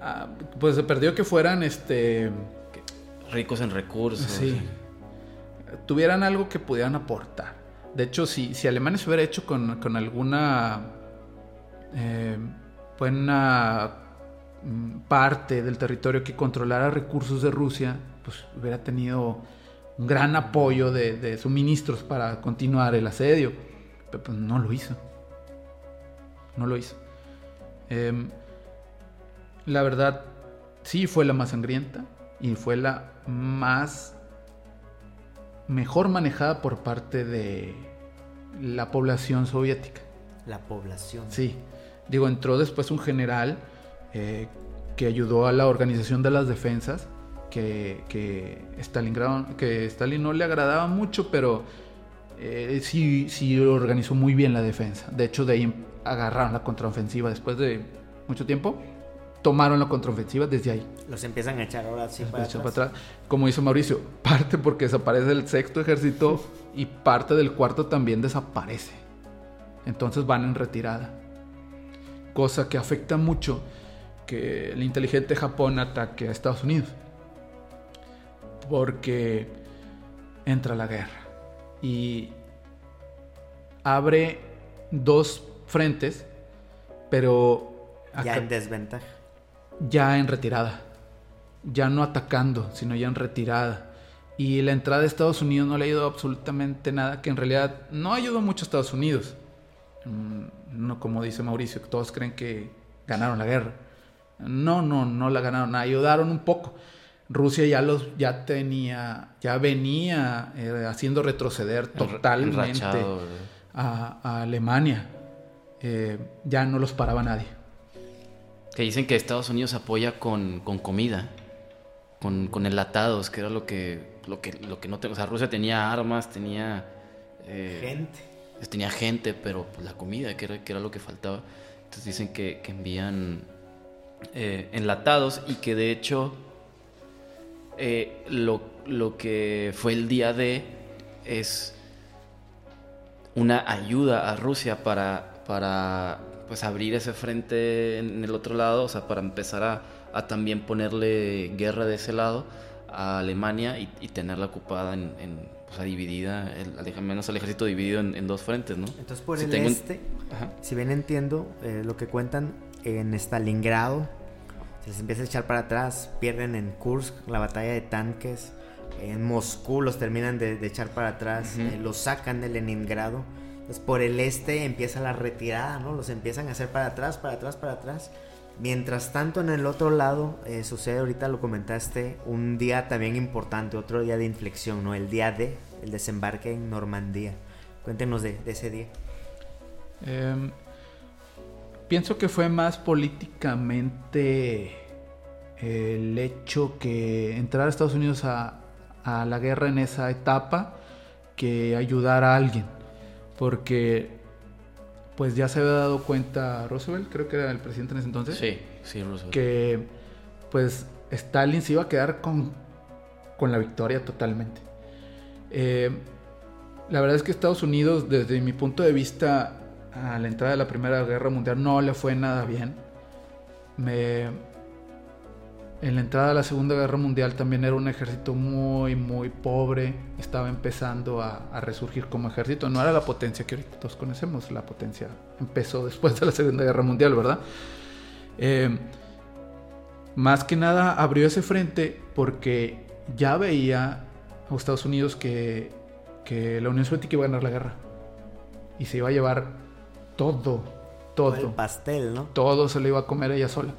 Ah, pues se perdió que fueran este ricos en recursos. Sí. Tuvieran algo que pudieran aportar. De hecho, si, si Alemania se hubiera hecho con, alguna eh, buena mm, parte del territorio que controlara recursos de Rusia, pues hubiera tenido un gran apoyo de, suministros para continuar el asedio. Pero pues no lo hizo. No lo hizo. Em, la verdad, sí fue la más sangrienta y fue la más mejor manejada por parte de la población soviética. La población. Sí. Digo, entró después un general eh, que ayudó a la organización de las defensas, que, que, que Stalin no le agradaba mucho, pero eh, sí, sí organizó muy bien la defensa. De hecho, de ahí agarraron la contraofensiva después de mucho tiempo tomaron la contraofensiva desde ahí. Los empiezan a echar ahora sí para atrás. Como hizo Mauricio, (laughs) parte porque desaparece el sexto ejército y parte del cuarto también desaparece. Entonces van en retirada. Cosa que afecta mucho que el inteligente Japón ataque a Estados Unidos. Porque entra la guerra y abre dos frentes, pero... Ya en desventaja ya en retirada. Ya no atacando, sino ya en retirada. Y la entrada de Estados Unidos no le ayudó absolutamente nada, que en realidad no ayudó mucho a Estados Unidos. Mm, no como dice Mauricio, todos creen que ganaron la guerra. No, no, no la ganaron, ayudaron un poco. Rusia ya los ya tenía, ya venía eh, haciendo retroceder totalmente a, Alemania. Eh, ya no los paraba nadie. Que dicen que Estados Unidos apoya con, comida, con, con, enlatados, que era lo que, lo que, lo que no tengo. O sea, Rusia tenía armas, tenía. Eh, gente. Tenía gente, pero pues, la comida, que era, que era lo que faltaba. Entonces dicen que, envían eh, enlatados y que de hecho eh, lo, lo que fue el día de es una ayuda a Rusia para, para pues abrir ese frente en el otro lado, o sea, para empezar a, a también ponerle guerra de ese lado a Alemania y, y tenerla ocupada en, en o sea, dividida, el, al menos el ejército dividido en, en, dos frentes, ¿no? Entonces por si el este, Ajá. si bien entiendo eh, lo que cuentan, en Stalingrado les empieza a echar para atrás, pierden en Kursk la batalla de tanques, en Moscú los terminan de, de echar para atrás, uh -huh. eh, los sacan de Leningrado, entonces por el este empieza la retirada, ¿no? Los empiezan a hacer para atrás, para atrás, para atrás. Mientras tanto, en el otro lado, eh, sucede, ahorita lo comentaste, un día también importante, otro día de inflexión, ¿no? El día D, el desembarque en Normandía. Cuéntenos de, de ese día. Eh, pienso que fue más políticamente el hecho que entrar a Estados Unidos a, a la guerra en esa etapa que ayudar a alguien. Porque pues ya se había dado cuenta Roosevelt, creo que era el presidente en ese entonces. Sí, sí, Roosevelt. Que pues Stalin se iba a quedar con, con la victoria totalmente. Eh, la verdad es que Estados Unidos, desde mi punto de vista, a la entrada de la Primera Guerra Mundial no le fue nada bien. En la entrada de la Segunda Guerra Mundial también era un ejército muy, muy pobre. Estaba empezando a, resurgir como ejército. No era la potencia que ahorita todos conocemos. La potencia empezó después de la Segunda Guerra Mundial, ¿verdad? Eh, más que nada abrió ese frente porque ya veía a Estados Unidos que la Unión Soviética iba a ganar la guerra. Y se iba a llevar todo, todo. El pastel, ¿no? Todo se lo iba a comer ella sola.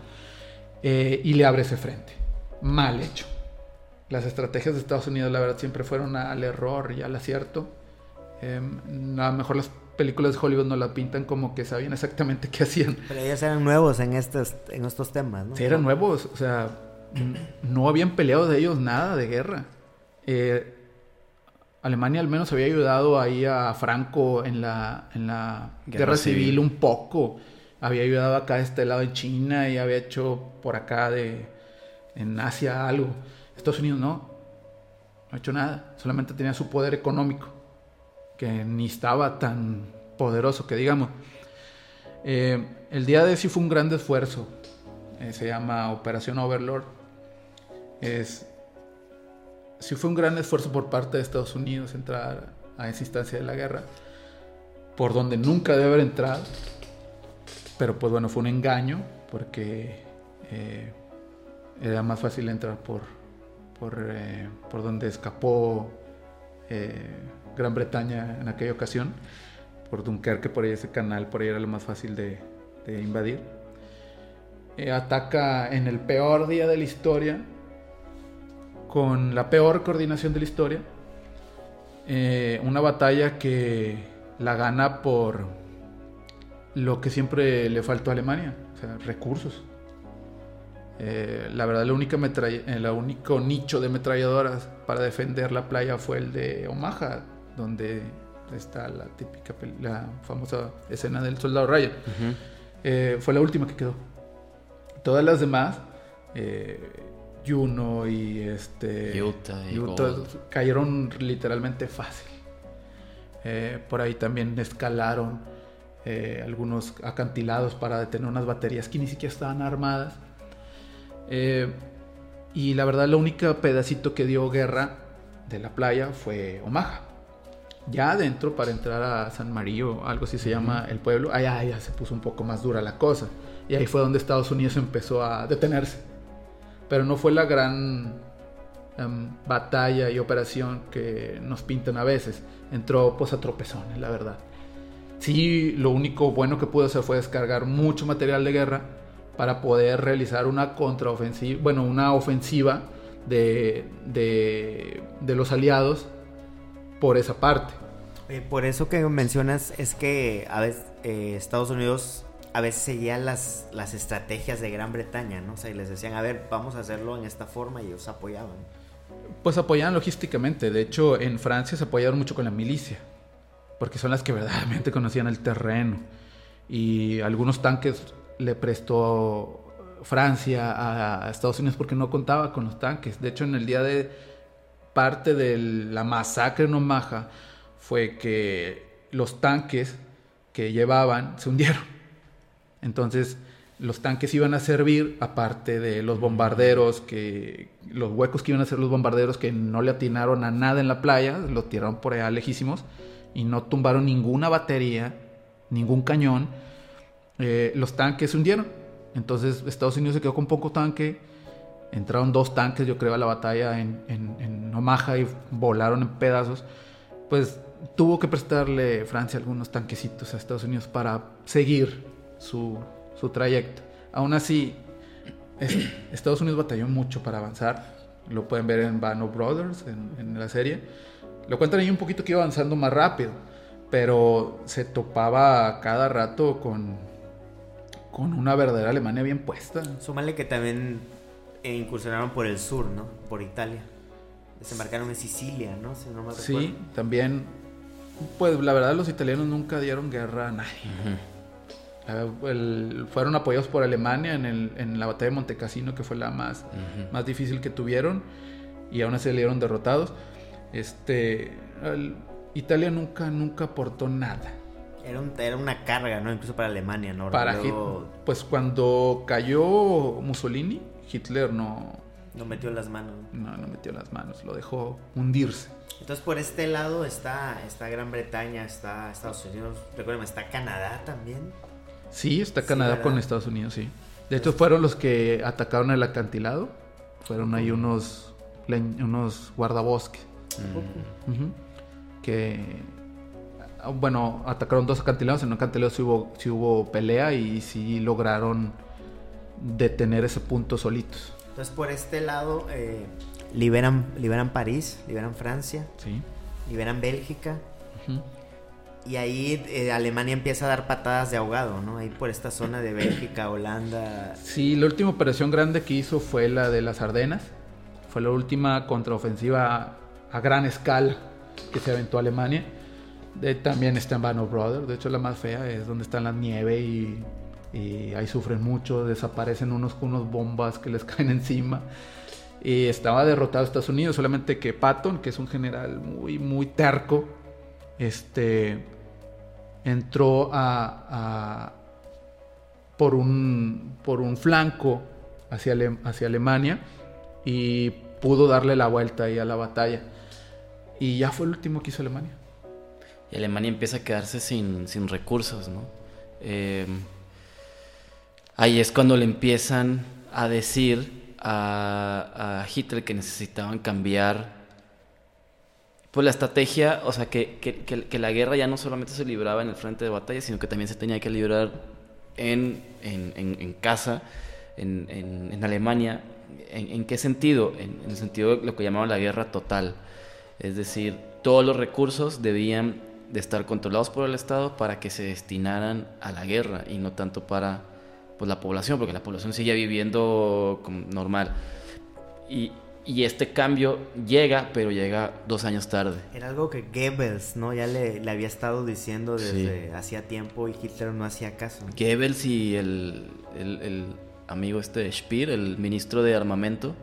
Eh, y le abre ese frente. Mal hecho. Las estrategias de Estados Unidos, la verdad, siempre fueron al error y al acierto. Eh, a lo mejor las películas de Hollywood no la pintan como que sabían exactamente qué hacían. Pero ellos eran nuevos en estos, en estos temas, ¿no? Sí, eran nuevos. O sea, no habían peleado de ellos nada de guerra. Eh, Alemania al menos había ayudado ahí a Franco en la, en la guerra, guerra civil. civil un poco había ayudado acá de este lado de China y había hecho por acá de en Asia algo. Estados Unidos no, no ha hecho nada, solamente tenía su poder económico, que ni estaba tan poderoso que digamos. Eh, el día de sí fue un gran esfuerzo, eh, se llama Operación Overlord. Es, sí fue un gran esfuerzo por parte de Estados Unidos entrar a esa instancia de la guerra, por donde nunca debe haber entrado pero pues bueno, fue un engaño porque eh, era más fácil entrar por, por, eh, por donde escapó eh, Gran Bretaña en aquella ocasión, por Dunkerque, por ahí ese canal, por ahí era lo más fácil de, de invadir. ataca en el peor día de la historia, con la peor coordinación de la historia, una batalla que la gana por lo que siempre le faltó a Alemania, o sea, recursos. Eh, la verdad, el único, el único nicho de metralladoras para defender la playa fue el de Omaha, donde está la típica, la famosa escena del soldado Ryan. Uh -huh. eh, fue la última que quedó. Todas las demás, eh, Juno y este, Utah, y Utah cayeron literalmente fácil. Eh, por ahí también escalaron eh, algunos acantilados para detener unas baterías que ni siquiera estaban armadas. Eh, y la verdad, el único pedacito que dio guerra de la playa fue Omaha. Ya adentro, para entrar a San Mario, algo así se llama el pueblo, allá ya se puso un poco más dura la cosa. Y ahí fue donde Estados Unidos empezó a detenerse. Pero no fue la gran um, batalla y operación que nos pintan a veces. Entró pues a tropezones, la verdad. Sí, lo único bueno que pudo hacer fue descargar mucho material de guerra para poder realizar una contraofensiva, bueno, una ofensiva de, de, de los aliados por esa parte. Eh, por eso que mencionas es que a veces eh, Estados Unidos a veces seguía las, las estrategias de Gran Bretaña, ¿no? O sea, y les decían, a ver, vamos a hacerlo en esta forma y ellos apoyaban. Pues apoyaban logísticamente. De hecho, en Francia se apoyaron mucho con la milicia porque son las que (laughs) verdaderamente conocían el terreno. Y algunos tanques le prestó Francia a Estados Unidos porque no contaba con los tanques. De hecho, en el día de parte de la masacre en Omaha fue que los tanques que llevaban se hundieron. Entonces, los tanques iban a servir, aparte de los bombarderos, que los huecos que iban a hacer los bombarderos que no le atinaron a nada en la playa, los tiraron por allá lejísimos y no tumbaron ninguna batería, ningún cañón, eh, los tanques se hundieron. Entonces Estados Unidos se quedó con poco tanque, entraron dos tanques, yo creo, a la batalla en, en Omaha y volaron en pedazos. Pues tuvo que prestarle Francia algunos tanquecitos a Estados Unidos para seguir su, su trayecto. Aún así, Estados Unidos batalló mucho para avanzar. Lo pueden ver en Bano Brothers, en, la serie. Lo cuentan ahí un poquito que iba avanzando más rápido, pero se topaba cada rato con, con una verdadera Alemania bien puesta. Súmale que también eh, incursionaron por el sur, ¿no? Por Italia. Desembarcaron en Sicilia, ¿no? sí, también. Pues la verdad, los italianos nunca dieron guerra a nadie. Eh, fueron apoyados por Alemania en, el, en, la batalla de Montecassino, que fue la más, más difícil que tuvieron, y aún así salieron derrotados. Este, Italia nunca, nunca aportó nada. Era, era, una carga, ¿no? Incluso para Alemania, ¿no? Para pues cuando cayó Mussolini, Hitler no... No metió las manos. No, no metió las manos, lo dejó hundirse. Entonces por este lado está, está Gran Bretaña, está Estados Unidos, recuerden, está Canadá también. Sí, está Canadá con Estados Unidos, sí. De hecho, fueron los que atacaron el acantilado. Fueron ahí unos, unos guardabosques. Que, bueno, atacaron dos acantilados. En un acantilado sí hubo, sí hubo pelea y sí lograron detener ese punto solitos. Entonces, por este lado, eh, liberan, liberan París, liberan Francia, sí. liberan Bélgica. Y ahí eh, Alemania empieza a dar patadas de ahogado, ¿no? Ahí por esta zona de Bélgica, Holanda. Sí, la última operación grande que hizo fue la de las Ardenas. Fue la última contraofensiva a gran escala que se aventó Alemania. De, también está en Bano Brothers. De hecho, la más fea es donde está la nieve y, ahí sufren mucho. Desaparecen unos con unos bombas que les (laughs) caen encima. Y estaba derrotado Estados Unidos. Solamente que Patton, que es un general muy, muy terco, este, entró a, por, un, por un flanco hacia, hacia Alemania y pudo darle la vuelta ahí a la batalla. Y ya fue el último que hizo Alemania. Y Alemania empieza a quedarse sin, recursos, ¿no? Em, ahí es cuando le empiezan a decir a Hitler que necesitaban cambiar pues la estrategia, o sea, que, que, que, la guerra ya no solamente se libraba en el frente de batalla, sino que también se tenía que librar en, en, en, casa, en, Alemania. ¿En, qué sentido? En, el sentido de lo que llamaban la guerra total. Es decir, todos los recursos debían de estar controlados por el Estado para que se destinaran a la guerra y no tanto para pues, la población, porque la población seguía viviendo normal. Y, y este cambio llega, pero llega dos años tarde. Era algo que Goebbels, ¿no? Ya le, había estado diciendo desde hacía tiempo y Hitler no hacía caso. Goebbels y el, amigo este Speer, el ministro de armamento,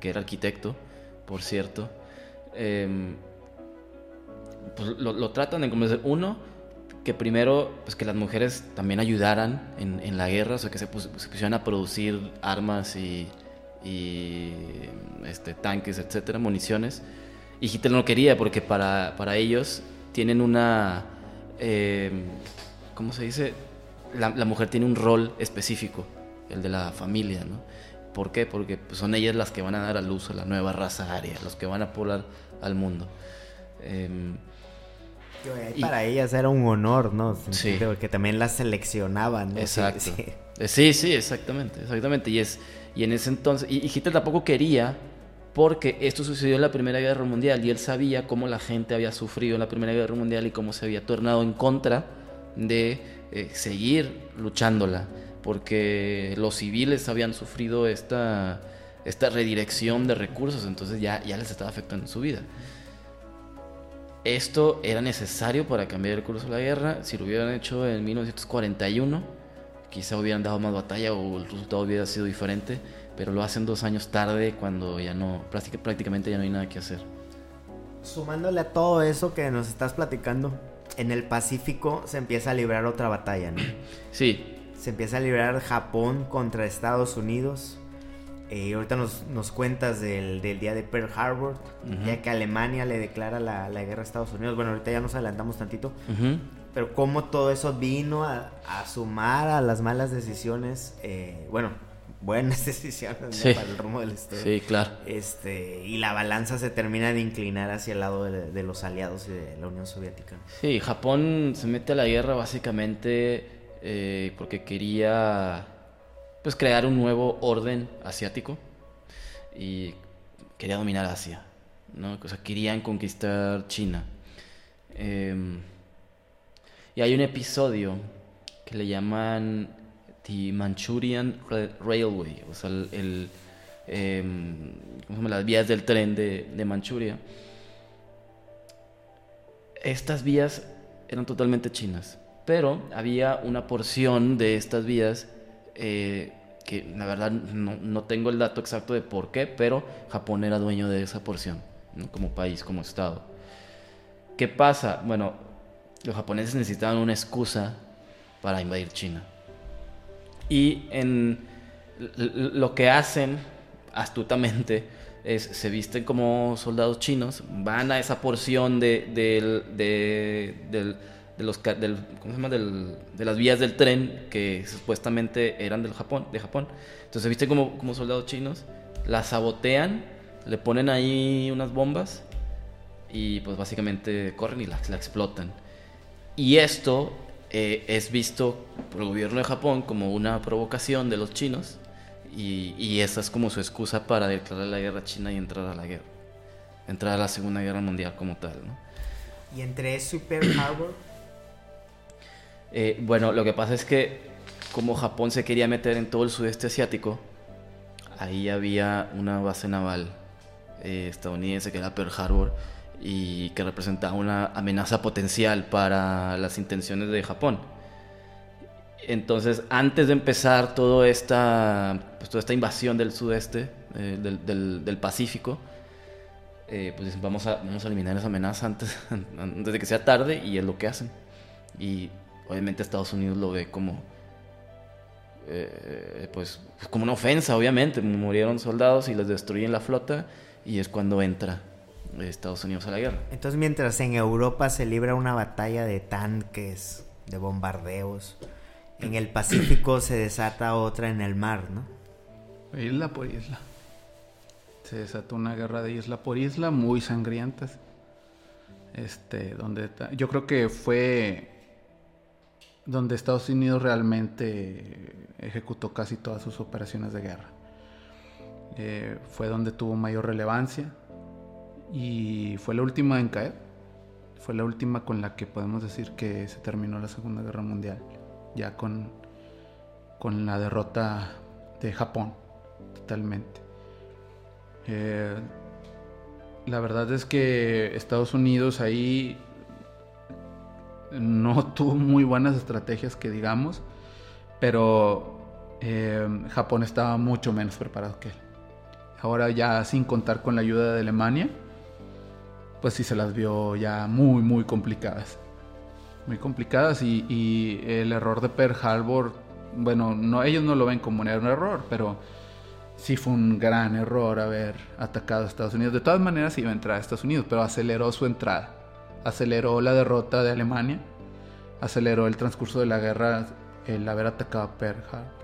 que era arquitecto, por cierto, em, pues lo, tratan de convencer. Uno, que primero, pues que las mujeres también ayudaran en, la guerra, o sea, que se, se pusieran a producir armas y y este, tanques, etcétera, municiones. Y Hitler no quería porque para, para ellos tienen una. Eh, ¿Cómo se dice? La, mujer tiene un rol específico, el de la familia, ¿no? ¿Por qué? Porque pues, son ellas las que van a dar a luz a la nueva raza aria, los que van a poblar al mundo. Em, para ellas era un honor, ¿no? Sí. Que también las seleccionaban. Exacto. Eh, sí, sí, exactamente, exactamente. Y es y en ese entonces, y, Hitler tampoco quería, porque esto sucedió en la Primera Guerra Mundial y él sabía cómo la gente había sufrido en la Primera Guerra Mundial y cómo se había tornado en contra de eh, seguir luchándola, porque los civiles habían sufrido esta, esta redirección de recursos, entonces ya, ya les estaba afectando su vida. Esto era necesario para cambiar el curso de la guerra. Si lo hubieran hecho en 1941, quizá hubieran dado más batalla o el resultado hubiera sido diferente, pero lo hacen dos años tarde cuando ya no, prácticamente ya no hay nada que hacer. Sumándole a todo eso que nos estás platicando, en el Pacífico se empieza a librar otra batalla, ¿no? (clears throat) Sí, se empieza a librar Japón contra Estados Unidos. Eh, ahorita nos, nos cuentas del, del, día de Pearl Harbor, ya que Alemania le declara la, la, guerra a Estados Unidos. Bueno, ahorita ya nos adelantamos tantito. Pero cómo todo eso vino a, a, sumar a las malas decisiones. Eh, bueno, (laughs) buenas decisiones para el rumbo del historia. Sí, claro. Este, y la balanza se termina de inclinar hacia el lado de, de, los aliados y de la Unión Soviética. Sí, Japón se mete a la guerra básicamente eh, porque quería pues crear un nuevo orden asiático y quería dominar Asia, ¿no? O sea, querían conquistar China. Eh, y hay un episodio que le llaman The Manchurian Railway, o sea, el, el eh, ¿cómo se llama? las vías del tren de, de Manchuria. Estas vías eran totalmente chinas, pero había una porción de estas vías eh, que la verdad no, no, tengo el dato exacto de por qué, pero Japón era dueño de esa porción, como país, como estado. ¿Qué pasa? Bueno, los japoneses necesitaban una excusa para invadir China. Y en lo que hacen astutamente es se visten como soldados chinos, van a esa porción de, de, del, de los de las vías del tren que supuestamente eran del Japón, de Japón. Entonces se visten como, como soldados chinos, la sabotean, le ponen ahí unas bombas y pues básicamente corren y la, la explotan. Y esto eh, es visto por el gobierno de Japón como una provocación de los chinos y, y, esa es como su excusa para declarar la guerra a China y entrar a la guerra, entrar a la Segunda Guerra Mundial como tal. ¿no? ¿Y entre eso y Pearl Harbor? Eh, bueno, lo que pasa es que como Japón se quería meter en todo el sudeste asiático, ahí había una base naval eh, estadounidense que era Pearl Harbor y que representaba una amenaza potencial para las intenciones de Japón. Entonces, antes de empezar toda esta, pues, toda esta invasión del sudeste, eh, del, del, del, Pacífico, eh, pues vamos a, vamos a eliminar esa amenaza antes, (laughs) antes de que sea tarde y es lo que hacen. Y obviamente Estados Unidos lo ve como, eh, pues, como una ofensa, obviamente. Murieron soldados y les destruyen la flota y es cuando entra Estados Unidos a la guerra. Entonces, mientras en Europa se libra una batalla de tanques, de bombardeos, en el Pacífico (clears throat) se desata otra en el mar, ¿no? Isla por isla. Se desató una guerra de isla por isla, muy sangrientas. Este, donde yo creo que fue donde Estados Unidos realmente ejecutó casi todas sus operaciones de guerra. Eh, fue donde tuvo mayor relevancia y fue la última en caer. Fue la última con la que podemos decir que se terminó la Segunda Guerra Mundial, ya con, con la derrota de Japón, totalmente. Eh, la verdad es que Estados Unidos ahí no (laughs) tuvo muy buenas estrategias que digamos, pero eh, Japón estaba mucho menos preparado que él. Ahora ya sin contar con la ayuda de Alemania, pues sí se las vio ya muy, muy complicadas. Muy complicadas y, el error de Pearl Harbor, bueno, no, ellos no lo ven como un error, pero sí fue un gran error haber atacado a Estados Unidos. De todas maneras iba a entrar a Estados Unidos, pero aceleró su entrada. Aceleró la derrota de Alemania, aceleró el transcurso de la guerra el haber atacado a Pearl Harbor.